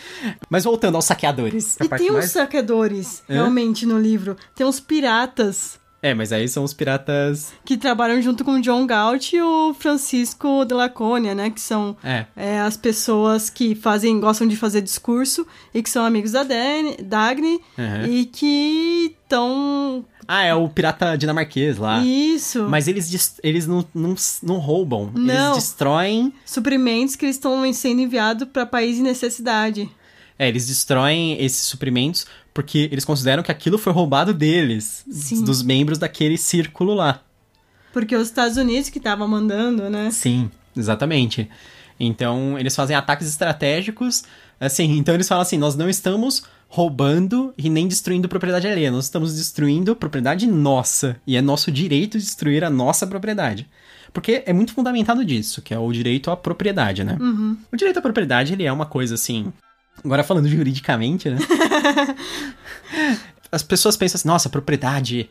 Mas voltando aos saqueadores. E tem uns mais- saqueadores, Hã? realmente, no livro. Tem uns piratas É, mas aí são os piratas. que trabalham junto com o John Galt e o Francisco de Laconia, né? Que são É. é, as pessoas que fazem, gostam de fazer discurso e que são amigos da Dani, Dagny Uhum. e que estão. Ah, é o pirata dinamarquês lá. Isso. Mas eles, eles não, não, não roubam. Não. Eles destroem. Suprimentos que eles estão sendo enviados para país em necessidade. É, eles destroem esses suprimentos porque eles consideram que aquilo foi roubado deles. Sim. Dos membros daquele círculo lá. Porque os Estados Unidos que estavam mandando, né? Sim, exatamente. Então, eles fazem ataques estratégicos. Assim, então eles falam assim: nós não estamos roubando e nem destruindo propriedade alheia. Nós estamos destruindo propriedade nossa. E é nosso direito destruir a nossa propriedade. Porque é muito fundamentado disso, que é o direito à propriedade, né? Uhum. O direito à propriedade, ele é uma coisa assim. Agora falando juridicamente, né? As pessoas pensam assim, nossa, propriedade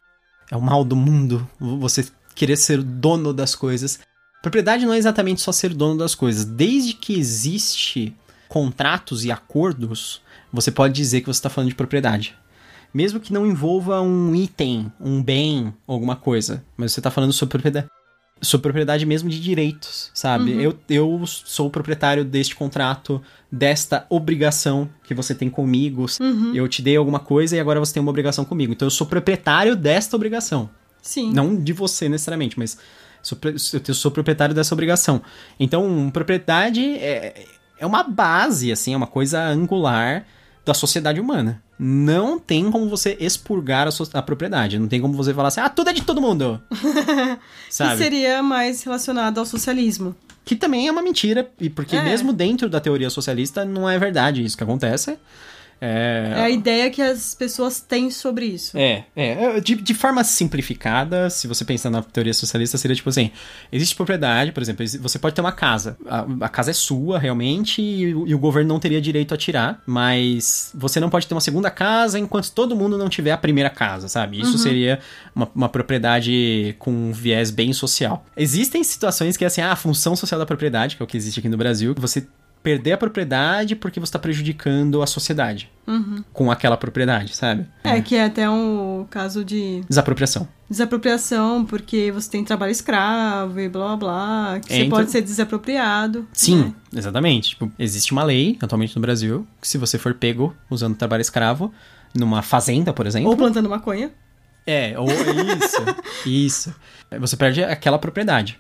é o mal do mundo. Você querer ser dono das coisas. Propriedade não é exatamente só ser dono das coisas. Desde que existe contratos e acordos, você pode dizer que você está falando de propriedade. Mesmo que não envolva um item, um bem, alguma coisa. Mas você está falando sobre propriedade. Sobre propriedade mesmo de direitos, sabe? Uhum. Eu, eu sou o proprietário deste contrato, desta obrigação que você tem comigo. Uhum. Eu te dei alguma coisa e agora você tem uma obrigação comigo. Então eu sou proprietário desta obrigação. Sim. Não de você necessariamente, mas sou, eu sou proprietário dessa obrigação. Então, propriedade é, é uma base, assim, é uma coisa angular da sociedade humana. Não tem como você expurgar a, so- a propriedade. Não tem como você falar assim, ah, tudo é de todo mundo. Que Sabe? seria mais relacionado ao socialismo. Que também é uma mentira, e porque É. mesmo dentro da teoria socialista não é verdade isso que acontece. É, É a ideia que as pessoas têm sobre isso. É, é. De, de forma simplificada, se você pensar na teoria socialista, seria tipo assim: existe propriedade, por exemplo, você pode ter uma casa. A, a casa é sua, realmente, e, o- e o governo não teria direito a tirar, mas você não pode ter uma segunda casa enquanto todo mundo não tiver a primeira casa, sabe? Isso seria uma, uma propriedade com um viés bem social. Existem situações que é assim: ah, a função social da propriedade, que é o que existe aqui no Brasil, que você perder a propriedade porque você está prejudicando a sociedade com aquela propriedade, sabe? É, que é até um caso de Desapropriação. desapropriação, porque você tem trabalho escravo e blá blá que É, você então- pode ser desapropriado. Sim, exatamente. Tipo, existe uma lei atualmente no Brasil que se você for pego usando trabalho escravo numa fazenda, por exemplo, Ou plantando maconha. é, ou isso, isso, você perde aquela propriedade.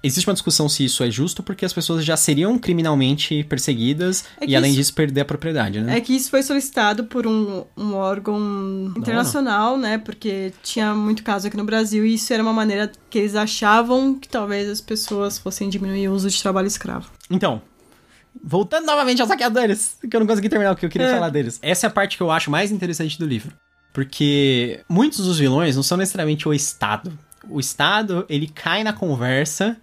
Existe uma discussão se isso é justo porque as pessoas já seriam criminalmente perseguidas É e além isso- disso perder a propriedade, né? É que isso foi solicitado por um, um órgão internacional, né? Porque tinha muito caso aqui no Brasil e isso era uma maneira que eles achavam que talvez as pessoas fossem diminuir o uso de trabalho escravo. Então, voltando novamente aos saqueadores, que eu não consegui terminar o que eu queria É. falar deles. Essa é a parte que eu acho mais interessante do livro. Porque muitos dos vilões não são necessariamente o Estado. O Estado, ele cai na conversa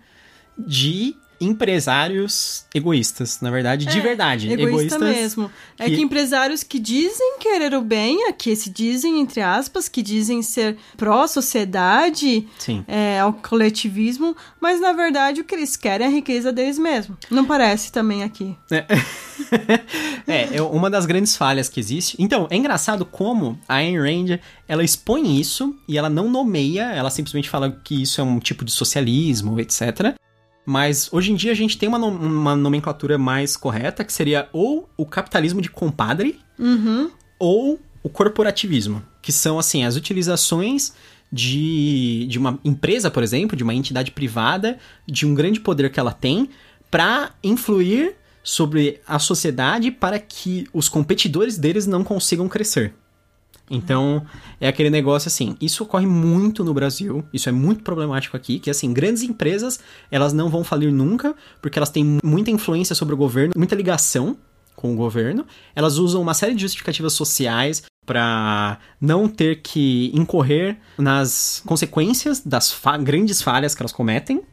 de empresários egoístas, na verdade, de É, verdade. Egoísta egoístas mesmo. É que- que empresários que dizem querer o bem, aqui se dizem, entre aspas, que dizem ser pró-sociedade, é, ao coletivismo, mas na verdade o que eles querem é a riqueza deles mesmos. Não parece também aqui. É, é uma das grandes falhas que existe. Então, é engraçado como a Ayn Rand, ela expõe isso e ela não nomeia, ela simplesmente fala que isso é um tipo de socialismo, etc. Mas hoje em dia a gente tem uma, uma nomenclatura mais correta, que seria ou o capitalismo de compadre Uhum. ou o corporativismo, que são assim as utilizações de, de uma empresa, por exemplo, de uma entidade privada, de um grande poder que ela tem, para influir sobre a sociedade para que os competidores deles não consigam crescer. Então, é aquele negócio assim, isso ocorre muito no Brasil, isso é muito problemático aqui, que assim, grandes empresas, elas não vão falir nunca, porque elas têm muita influência sobre o governo, muita ligação com o governo. Elas usam uma série de justificativas sociais para não ter que incorrer nas consequências das fa- grandes falhas que elas cometem,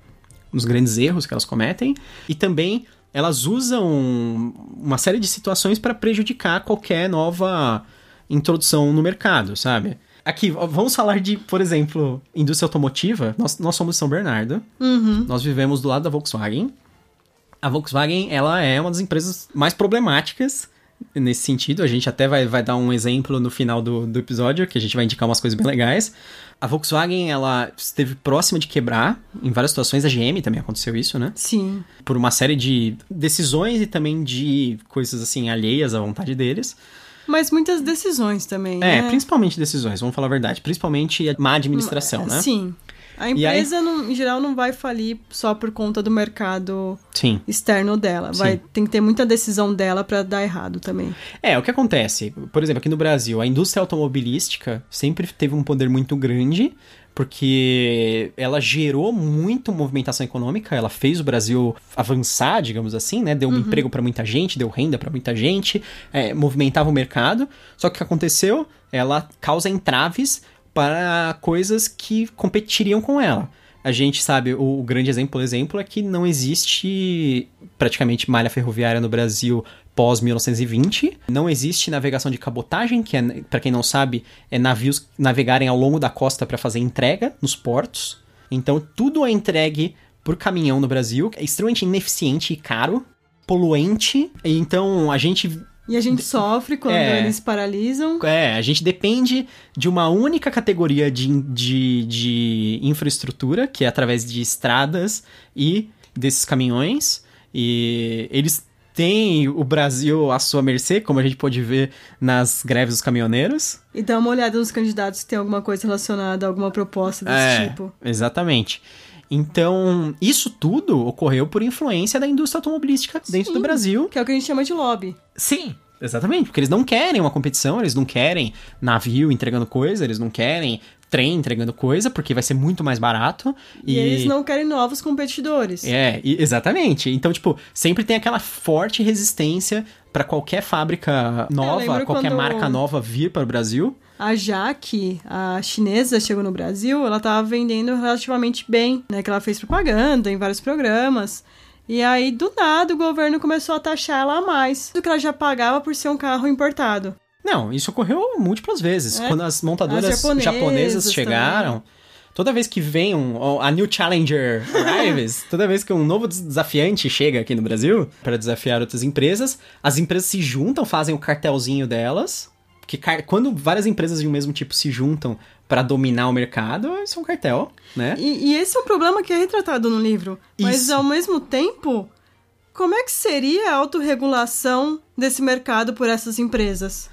nos grandes erros que elas cometem, e também elas usam uma série de situações para prejudicar qualquer nova introdução no mercado, sabe? Aqui, vamos falar de, por exemplo, indústria automotiva. Nós, nós somos de São Bernardo. Uhum. Nós vivemos do lado da Volkswagen. A Volkswagen, ela é uma das empresas mais problemáticas nesse sentido. A gente até vai, vai dar um exemplo no final do, do episódio, que a gente vai indicar umas coisas bem legais. A Volkswagen, ela esteve próxima de quebrar em várias situações. A GM também aconteceu isso, né? Sim. Por uma série de decisões e também de coisas, assim, alheias à vontade deles. Mas muitas decisões também, É, né? principalmente decisões, vamos falar a verdade. Principalmente a má administração, né? Sim. A empresa, aí... não, em geral, não vai falir só por conta do mercado Sim. externo dela. Vai, tem que ter muita decisão dela para dar errado também. É, o que acontece? Por exemplo, aqui no Brasil, a indústria automobilística sempre teve um poder muito grande, porque ela gerou muito movimentação econômica, ela fez o Brasil avançar, digamos assim, né? Deu um uhum. emprego para muita gente, deu renda para muita gente, é, movimentava o mercado. Só que o que aconteceu? Ela causa entraves para coisas que competiriam com ela. A gente sabe, o, o grande exemplo, exemplo, é que não existe praticamente malha ferroviária no Brasil pós 1920. Não existe navegação de cabotagem, que é, para quem não sabe, é navios navegarem ao longo da costa para fazer entrega nos portos. Então tudo é entregue por caminhão no Brasil, é extremamente ineficiente e caro, poluente. Então a gente e a gente sofre quando é, eles paralisam. É, a gente depende de uma única categoria de, de, de infraestrutura, que é através de estradas e desses caminhões. E eles têm o Brasil à sua mercê, como a gente pode ver nas greves dos caminhoneiros. E dá uma olhada nos candidatos que tem alguma coisa relacionada a alguma proposta desse é, tipo. Exatamente. Então, isso tudo ocorreu por influência da indústria automobilística dentro Sim, do Brasil. Que é o que a gente chama de lobby. Sim, exatamente. Porque eles não querem uma competição, eles não querem navio entregando coisa, eles não querem trem entregando coisa, porque vai ser muito mais barato. E, e eles não querem novos competidores. É, e, exatamente. Então, tipo, sempre tem aquela forte resistência para qualquer fábrica nova, qualquer quando... marca nova vir para o Brasil a Jaque, a chinesa, chegou no Brasil, ela tava vendendo relativamente bem, né? Que ela fez propaganda em vários programas. E aí, do nada, o governo começou a taxar ela a mais do que ela já pagava por ser um carro importado. Não, isso ocorreu múltiplas vezes. É. Quando as montadoras as japonesas, japonesas, chegaram, também. Toda vez que vem um, a New Challenger arrives, toda vez que um novo desafiante chega aqui no Brasil para desafiar outras empresas, as empresas se juntam, fazem o cartelzinho delas porque quando várias empresas de um mesmo tipo se juntam para dominar o mercado, isso é um cartel, né? E, e, esse é um problema que é retratado no livro. Isso. Mas ao mesmo tempo, como é que seria a autorregulação desse mercado por essas empresas?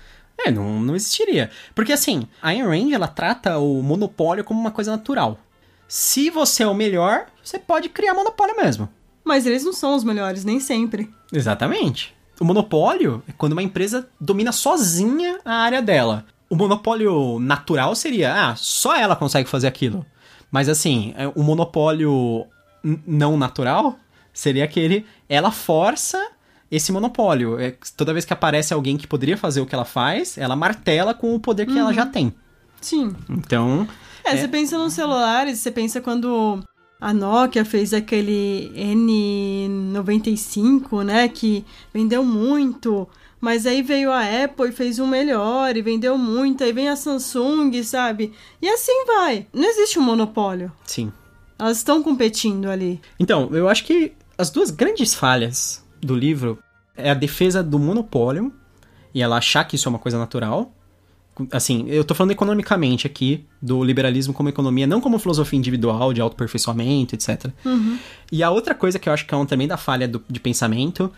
É, não, não existiria. Porque assim, a Ayn Rand, ela trata o monopólio como uma coisa natural. Se você é o melhor, você pode criar monopólio mesmo. Mas eles não são os melhores, nem sempre. Exatamente. O monopólio é quando uma empresa domina sozinha a área dela. O monopólio natural seria, ah, só ela consegue fazer aquilo. Mas assim, é, o monopólio não natural seria aquele, ela força esse monopólio. É, toda vez que aparece alguém que poderia fazer o que ela faz, ela martela com o poder que uhum. ela já tem. Sim. Então. É, é, você pensa nos celulares, você pensa quando a Nokia fez aquele N95, né, que vendeu muito, mas aí veio a Apple e fez um melhor e vendeu muito, aí vem a Samsung, sabe? E assim vai. Não existe um monopólio. Sim. Elas estão competindo ali. Então, eu acho que as duas grandes falhas do livro é a defesa do monopólio e ela achar que isso é uma coisa natural assim, eu tô falando economicamente aqui, do liberalismo como economia, não como filosofia individual, de autoperfeiçoamento, etc. Uhum. E a outra coisa que eu acho que é uma também da falha do, de pensamento,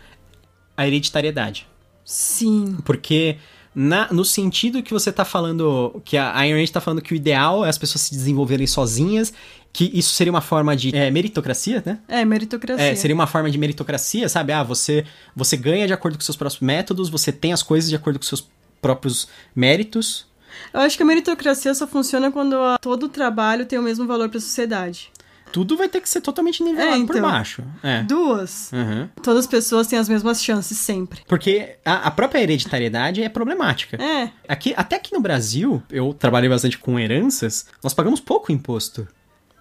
a hereditariedade. Sim. Porque na, no sentido que você tá falando, que a Ayn Rand tá falando que o ideal é as pessoas se desenvolverem sozinhas, que isso seria uma forma de é, meritocracia, né? É, meritocracia. É, seria uma forma de meritocracia, sabe? Ah, você, você ganha de acordo com seus próprios métodos, você tem as coisas de acordo com seus próprios méritos. Eu acho que a meritocracia só funciona quando todo o trabalho tem o mesmo valor para a sociedade. Tudo vai ter que ser totalmente nivelado é, então, por baixo. É. Duas. Uhum. Todas as pessoas têm as mesmas chances sempre. Porque a, a, própria hereditariedade é problemática. É. Aqui, até aqui no Brasil, eu trabalhei bastante com heranças, nós pagamos pouco imposto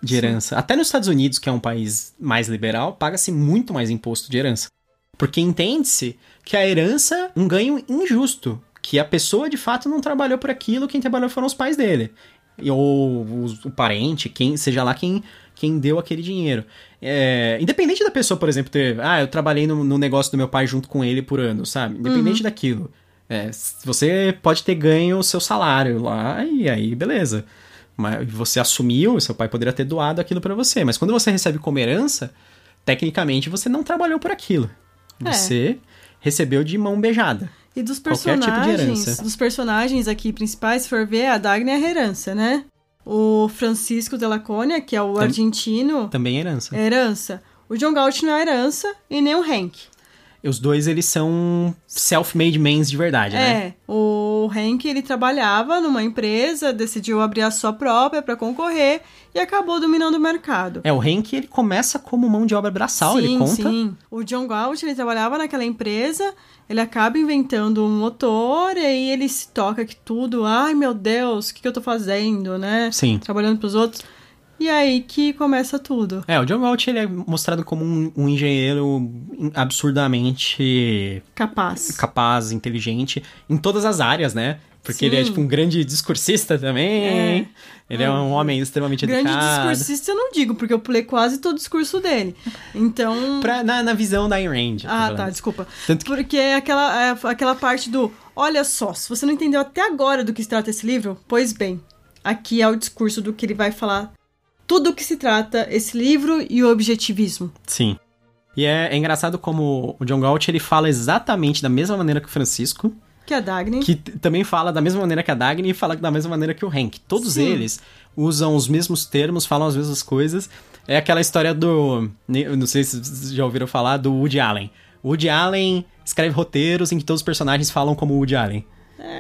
de herança. Sim. Até nos Estados Unidos, que é um país mais liberal, paga-se muito mais imposto de herança. Porque entende-se que a herança é um ganho injusto que a pessoa de fato não trabalhou por aquilo, quem trabalhou foram os pais dele. Ou o, o parente, quem seja lá quem, quem deu aquele dinheiro. É, independente da pessoa, por exemplo, ter. Ah, eu trabalhei no, no negócio do meu pai junto com ele por ano, sabe? Independente uhum. daquilo. É, você pode ter ganho o seu salário lá e aí, beleza. Mas você assumiu, seu pai poderia ter doado aquilo para você. Mas quando você recebe como herança, tecnicamente você não trabalhou por aquilo. É. Você é. recebeu de mão beijada. E dos personagens, tipo dos personagens aqui principais, se for ver, a Dagny é a herança, né? O Francisco de Laconia, que é o Tam- argentino, Também é herança. é herança. O John Galt não é herança e nem o Hank. Os dois, eles são self-made mans de verdade, né? É, o Hank ele trabalhava numa empresa, decidiu abrir a sua própria para concorrer e acabou dominando o mercado. É, o Hank, ele começa como mão de obra braçal, ele conta. Sim. O John Galt, ele trabalhava naquela empresa, ele acaba inventando um motor e aí ele se toca que tudo, ai meu Deus, o que, que eu tô fazendo, né? Sim. Trabalhando pros outros. E aí que começa tudo. É, o John Galt, ele é mostrado como um, um engenheiro absurdamente Capaz. capaz, inteligente, em todas as áreas, né? Porque Sim. ele é, tipo, um grande discursista também. É. Ele é um homem extremamente Grande educado. discursista eu não digo, porque eu pulei quase todo o discurso dele. Então. Pra- na, na visão da Ayn Rand. Ah, falando. tá, desculpa. Tanto que- Porque é aquela, é aquela parte do. Olha só, se você não entendeu até agora do que se trata esse livro, pois bem, aqui é o discurso do que ele vai falar. Tudo o que se trata esse livro e o objetivismo. Sim. E é, é engraçado como o John Galt, ele fala exatamente da mesma maneira que o Francisco, Que a Dagny. que também fala da mesma maneira que a Dagny e fala da mesma maneira que o Hank. Todos Sim. eles usam os mesmos termos, falam as mesmas coisas. É aquela história do... Não sei se vocês já ouviram falar do Woody Allen. O Woody Allen escreve roteiros em que todos os personagens falam como o Woody Allen.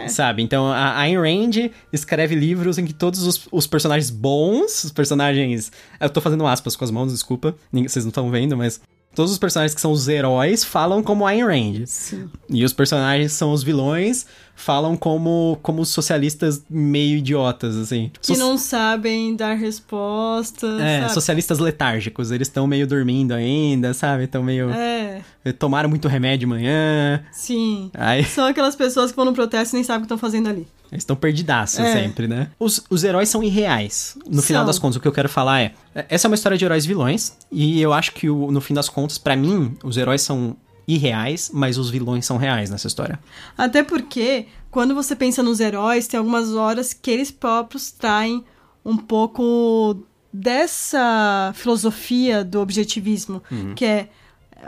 Sabe? Então a Ayn Rand escreve livros em que todos os, os personagens bons, os personagens. Eu tô fazendo aspas com as mãos, desculpa. Vocês não estão vendo, mas. Todos os personagens que são os heróis falam como Ayn Rand. Sim. E os personagens que são os vilões falam como, como socialistas meio idiotas, assim. Que não sabem dar respostas. É, sabe? socialistas letárgicos. Eles estão meio dormindo ainda, sabe? Estão meio. É, Tomaram muito remédio de manhã. sim. Aí. São aquelas pessoas que vão no protesto e nem sabem o que estão fazendo ali. Eles estão perdidaços É. sempre, né? Os, os heróis são irreais. No final São. das contas, o que eu quero falar é... Essa é uma história de heróis vilões. E eu acho que, o- no fim das contas, pra mim, os heróis são irreais, mas os vilões são reais nessa história. Até porque, quando você pensa nos heróis, tem algumas horas que eles próprios traem um pouco dessa filosofia do objetivismo, que é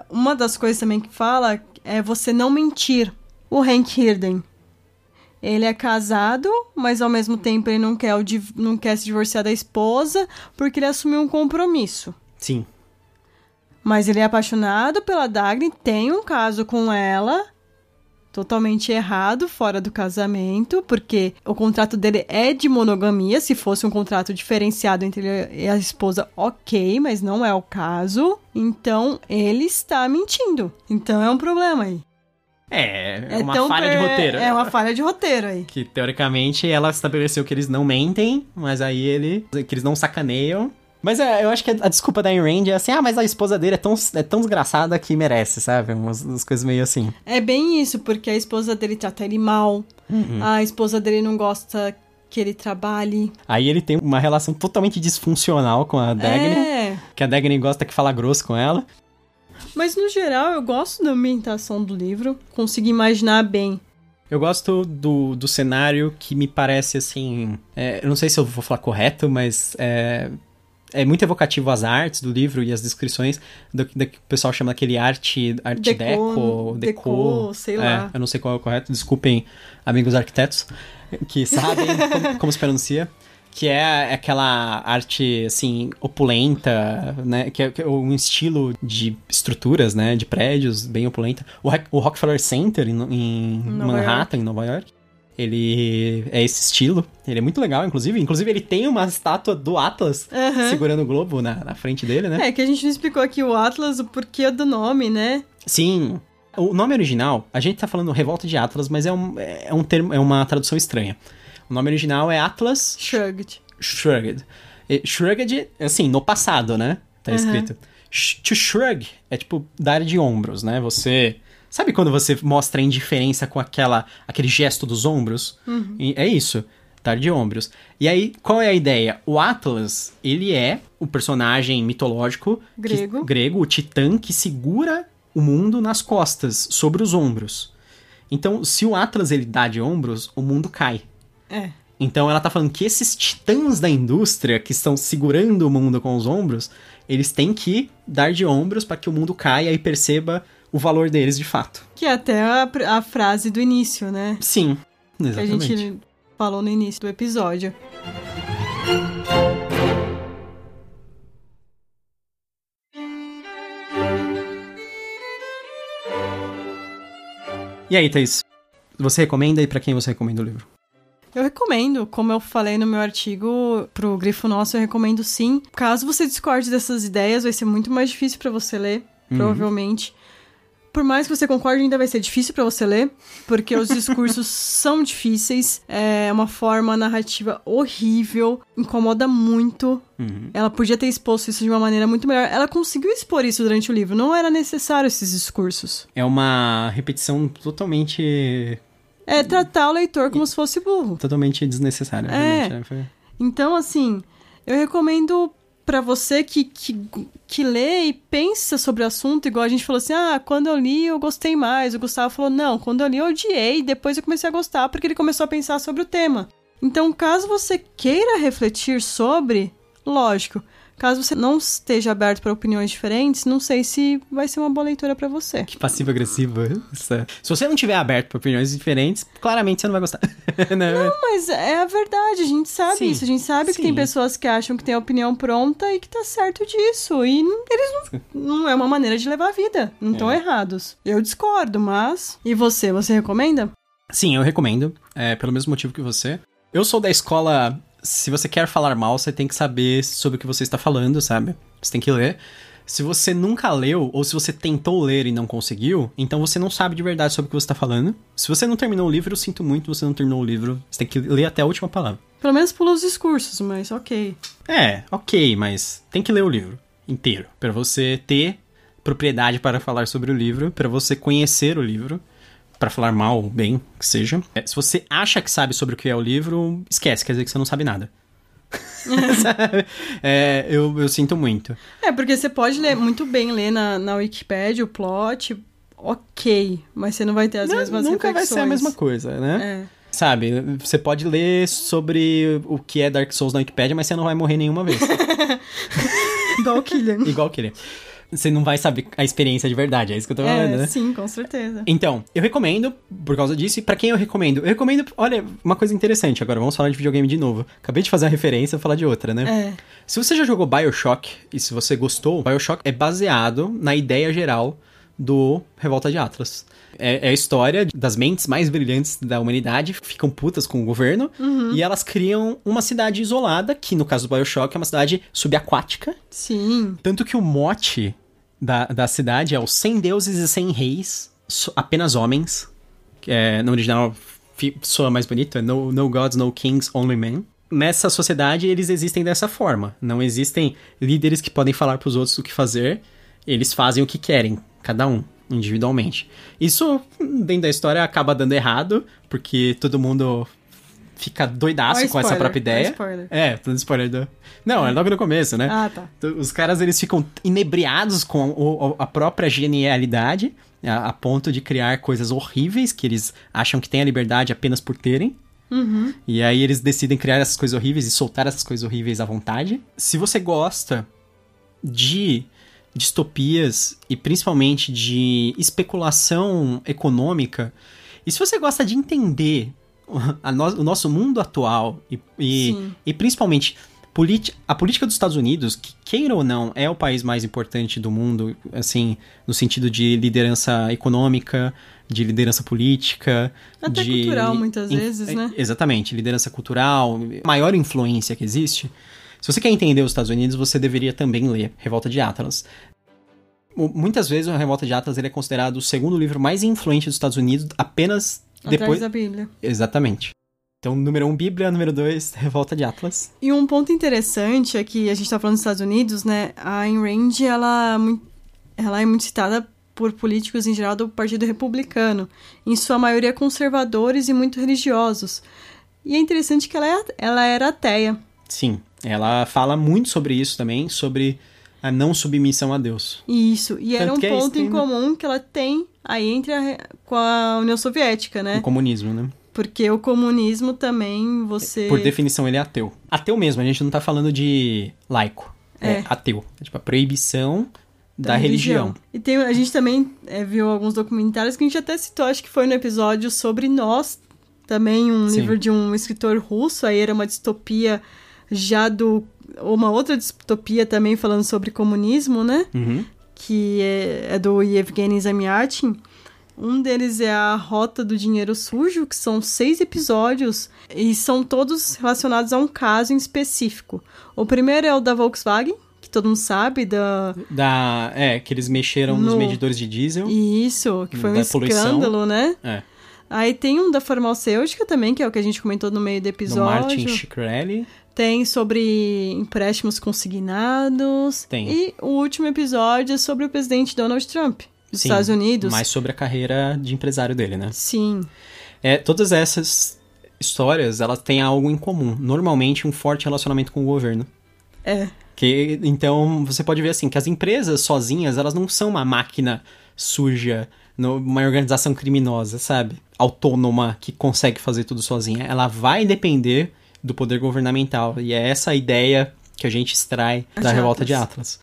uma das coisas também que fala é você não mentir. O Hank Hirden, ele é casado, mas ao mesmo tempo ele não quer, não quer se divorciar da esposa porque ele assumiu um compromisso. Sim. Mas ele é apaixonado pela Dagny, tem um caso com ela, totalmente errado, fora do casamento, porque o contrato dele é de monogamia. Se fosse um contrato diferenciado entre ele e a esposa, ok, mas não é o caso. Então ele está mentindo. Então é um problema aí. É, é uma falha de per- roteiro. É uma falha de roteiro aí. Que, teoricamente, ela estabeleceu que eles não mentem, mas aí ele... Que eles não sacaneiam. Mas é, eu acho que a desculpa da Ayn Rand é assim, ah, mas a esposa dele é tão, é tão desgraçada que merece, sabe? Umas, umas coisas meio assim. É bem isso, porque a esposa dele trata ele mal, a esposa dele não gosta que ele trabalhe. Aí ele tem uma relação totalmente disfuncional com a Dagny. É. Que a Dagny gosta que fala grosso com ela. Mas no geral eu gosto da ambientação do livro, consigo imaginar bem. Eu gosto do, do cenário que me parece assim. é, eu não sei se eu vou falar correto, mas é, é muito evocativo as artes do livro e as descrições do, do que o pessoal chama aquele arte, arte Deco, deco, deco, sei É, lá. eu não sei qual é o correto, desculpem, amigos arquitetos, que sabem como, como se pronuncia. Que é aquela arte, assim, opulenta, né? Que é, que é um estilo de estruturas, né? De prédios bem opulenta. O, Rock- o Rockefeller Center em, em Manhattan, em Nova York. Ele é esse estilo. Ele é muito legal, inclusive. Inclusive, ele tem uma estátua do Atlas Aham. segurando o globo na, na frente dele, né? É que a gente não explicou aqui o Atlas, o porquê do nome, né? Sim. O nome original, a gente tá falando Revolta de Atlas, mas é, um, é, um termo, é uma tradução estranha. O nome original é Atlas Shrugged. Shrugged. Shrugged, assim, no passado, né? Tá Uhum. escrito. Sh- To shrug é tipo dar de ombros, né? Você. Sabe quando você mostra indiferença com aquela, aquele gesto dos ombros? Uhum. É isso. Dar de ombros. E aí, qual é a ideia? O Atlas, ele é o personagem mitológico que- Grego. grego, o titã que segura o mundo nas costas, sobre os ombros. Então, se o Atlas ele dá de ombros, o mundo cai. É. Então ela tá falando que esses titãs da indústria que estão segurando o mundo com os ombros, eles têm que dar de ombros para que o mundo caia e perceba o valor deles de fato. Que é até a, a frase do início, né? Sim, Que a exatamente. gente falou no início do episódio. E aí, Thaís? Você recomenda e para quem você recomenda o livro? Eu recomendo, como eu falei no meu artigo pro Grifo Nosso, eu recomendo sim. Caso você discorde dessas ideias, vai ser muito mais difícil para você ler, uhum. provavelmente. Por mais que você concorde, ainda vai ser difícil para você ler, porque os discursos são difíceis, é uma forma narrativa horrível, incomoda muito. Uhum. Ela podia ter exposto isso de uma maneira muito melhor. Ela conseguiu expor isso durante o livro, não era necessário esses discursos. É uma repetição totalmente é tratar o leitor como e... se fosse burro. Totalmente desnecessário. É. Né? Então, assim, eu recomendo para você que, que, que lê e pensa sobre o assunto, igual a gente falou assim, ah, quando eu li eu gostei mais. O Gustavo falou, não, quando eu li eu odiei, depois eu comecei a gostar porque ele começou a pensar sobre o tema. Então, caso você queira refletir sobre, lógico, Caso você não esteja aberto para opiniões diferentes, não sei se vai ser uma boa leitura para você. Que passiva-agressiva. Se você não tiver aberto para opiniões diferentes, claramente você não vai gostar. não, né? não, mas é a verdade, a gente sabe Sim. isso. A gente sabe Sim. que tem pessoas que acham que tem a opinião pronta e que tá certo disso. E eles não, não é uma maneira de levar a vida. Não estão é. errados. Eu discordo, mas. E você, você recomenda? Sim, eu recomendo. É, pelo mesmo motivo que você. Eu sou da escola se você quer falar mal, você tem que saber sobre o que você está falando, sabe? Você tem que ler. Se você nunca leu, ou se você tentou ler e não conseguiu, então você não sabe de verdade sobre o que você está falando. Se você não terminou o livro, eu sinto muito, você não terminou o livro. Você tem que ler até a última palavra. Pelo menos pula os discursos, mas ok. É, ok, mas tem que ler o livro inteiro. para você ter propriedade para falar sobre o livro, para você conhecer o livro para falar mal ou bem, que seja. É, se você acha que sabe sobre o que é o livro, esquece, quer dizer que você não sabe nada. é, eu, eu sinto muito. É, porque você pode ler muito bem ler na, na Wikipedia o plot, ok, mas você não vai ter as não, mesmas nunca reflexões. vai ser a mesma coisa, né? É. Sabe, você pode ler sobre o que é Dark Souls na Wikipedia, mas você não vai morrer nenhuma vez. Igual o Killian. Igual o Killian você não vai saber a experiência de verdade. É isso que eu tô falando, é, né? Sim, com certeza. Então, eu recomendo, por causa disso, e pra quem eu recomendo? Eu recomendo, olha, uma coisa interessante agora, vamos falar de videogame de novo. Acabei de fazer a referência, vou falar de outra, né? É. Se você já jogou Bioshock, e se você gostou, Bioshock é baseado na ideia geral do Revolta de Atlas. É, é, a história das mentes mais brilhantes da humanidade ficam putas com o governo uhum. e elas criam uma cidade isolada, que no caso do Bioshock é uma cidade subaquática. Sim. Tanto que o mote da, da cidade é os 100 deuses e 100 reis, apenas homens. É, no original soa mais bonito, é no, no gods, no kings, only men. Nessa sociedade, eles existem dessa forma. Não existem líderes que podem falar para os outros o que fazer. Eles fazem o que querem, cada um, individualmente. Isso, dentro da história, acaba dando errado, porque todo mundo fica doidaço com essa própria ideia. Spoiler. É, tudo spoiler do. Não, é logo no começo, né? Ah, tá. Os caras eles ficam inebriados com o, a própria genialidade, a, a, ponto de criar coisas horríveis que eles acham que têm a liberdade apenas por terem. Uhum. E aí eles decidem criar essas coisas horríveis e soltar essas coisas horríveis à vontade. Se você gosta de distopias e principalmente de especulação econômica, e se você gosta de entender no, o nosso mundo atual e, e, e principalmente a política dos Estados Unidos, que queira ou não, é o país mais importante do mundo, assim, no sentido de liderança econômica, de liderança política. Até de, cultural, muitas vezes, né? Exatamente, liderança cultural, maior influência que existe. Se você quer entender os Estados Unidos, você deveria também ler Revolta de Atlas. Muitas vezes a Revolta de Atlas ele é considerado o segundo livro mais influente dos Estados Unidos, apenas Atrás depois da Bíblia. Exatamente. Então, número um, Bíblia. Número dois, Revolta de Atlas. E um ponto interessante é que a gente tá falando dos Estados Unidos, né? A Ayn Rand, ela, ela é muito citada por políticos em geral do Partido Republicano, em sua maioria conservadores e muito religiosos. E é interessante que ela, é, ela era ateia. Sim, ela fala muito sobre isso também, sobre a não submissão a Deus. Isso, e Tanto era um é ponto em comum que ela tem aí entre a, com a União Soviética, né? O comunismo, né? Porque o comunismo também você. Por definição, ele é ateu. Ateu mesmo, a gente não tá falando de laico. É, é ateu. É tipo a proibição da, da religião. religião. E tem, a gente também é, viu alguns documentários que a gente até citou, acho que foi no episódio sobre nós, também um Sim. livro de um escritor russo, aí era uma distopia Já do uma outra distopia também falando sobre comunismo, né? Uhum. Que é, é do Yevgeny Zamyatin. Um deles é a Rota do Dinheiro Sujo, que são seis episódios e são todos relacionados a um caso em específico. O primeiro é o da Volkswagen, que todo mundo sabe, da... Da, é, que eles mexeram nos No- medidores de diesel. Isso, que foi um poluição. escândalo, né? É, Aí tem um da farmacêutica também, que é o que a gente comentou no meio do do episódio. Martin Shkreli. Tem sobre empréstimos consignados. Tem. E o último episódio é sobre o presidente Donald Trump, dos Sim, Estados Unidos. Mais sobre a carreira de empresário dele, né? Sim. É, todas essas histórias, elas têm algo em comum. Normalmente, um forte relacionamento com o governo. É. Que, então, você pode ver assim, que as empresas sozinhas, elas não são uma máquina suja, uma organização criminosa, sabe? Autônoma, que consegue fazer tudo sozinha. Ela vai depender do poder governamental. E é essa a ideia que a gente extrai da De Revolta de Atlas. Atlas.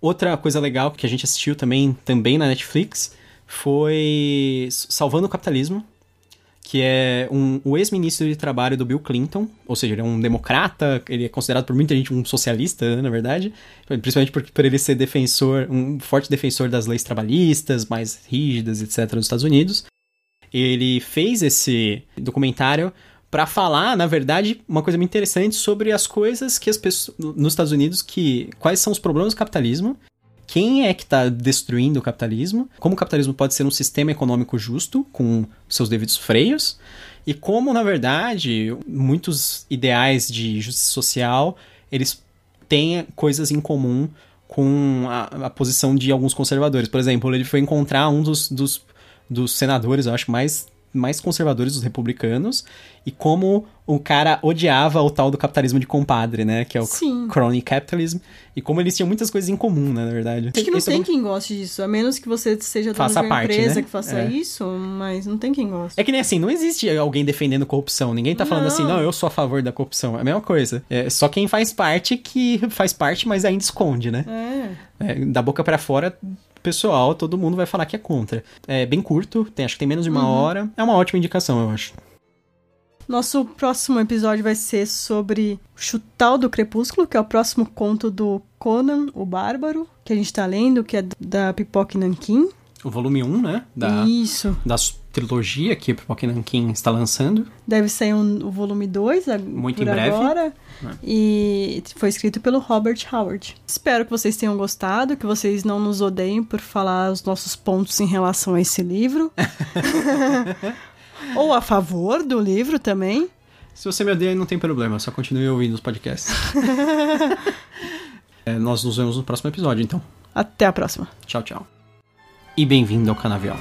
Outra coisa legal que a gente assistiu também, também na Netflix, foi Salvando o Capitalismo, que é um, o ex-ministro de trabalho do Bill Clinton, ou seja, ele é um democrata, ele é considerado por muita gente um socialista, né, na verdade, principalmente por, por ele ser defensor, um forte defensor das leis trabalhistas, mais rígidas, etc., nos Estados Unidos. Ele fez esse documentário para falar, na verdade, uma coisa muito interessante sobre as coisas que as pessoas nos Estados Unidos que quais são os problemas do capitalismo quem é que está destruindo o capitalismo, como o capitalismo pode ser um sistema econômico justo, com seus devidos freios, e como, na verdade, muitos ideais de justiça social, eles têm coisas em comum com a, a posição de alguns conservadores. Por exemplo, ele foi encontrar um dos, dos, dos senadores, eu acho, mais, mais conservadores dos republicanos, e como o cara odiava o tal do capitalismo de compadre, né? Que é o Sim. crony capitalism, e como eles tinham muitas coisas em comum, né, na verdade. Acho que não é tem um- quem goste disso, a menos que você seja dono de uma parte, empresa né? que faça É. isso, mas não tem quem goste. É que nem assim, não existe alguém defendendo corrupção. Ninguém tá falando Não. assim, não, eu sou a favor da corrupção. É a mesma coisa. É só quem faz parte que faz parte, mas ainda esconde, né? É. É, da boca pra fora, pessoal, todo mundo vai falar que é contra. É bem curto, tem, acho que tem menos de uma hora. É uma ótima indicação, eu acho. Nosso próximo episódio vai ser sobre Chutal do Crepúsculo, que é o próximo conto do Conan, o Bárbaro, que a gente tá lendo, que é da Pipoque Nankin. O volume 1, né? Da, Isso. da trilogia que o Pipoca Nankin está lançando. Deve sair um- o volume 2 Muito em breve. agora. É. E foi escrito pelo Robert Howard. Espero que vocês tenham gostado, que vocês não nos odeiem por falar os nossos pontos em relação a esse livro. Ou a favor do livro também. Se você me odeia, não tem problema, só continue ouvindo os podcasts. É, nós nos vemos no próximo episódio, então. Até a próxima. Tchau, tchau. E bem-vindo ao Canavial.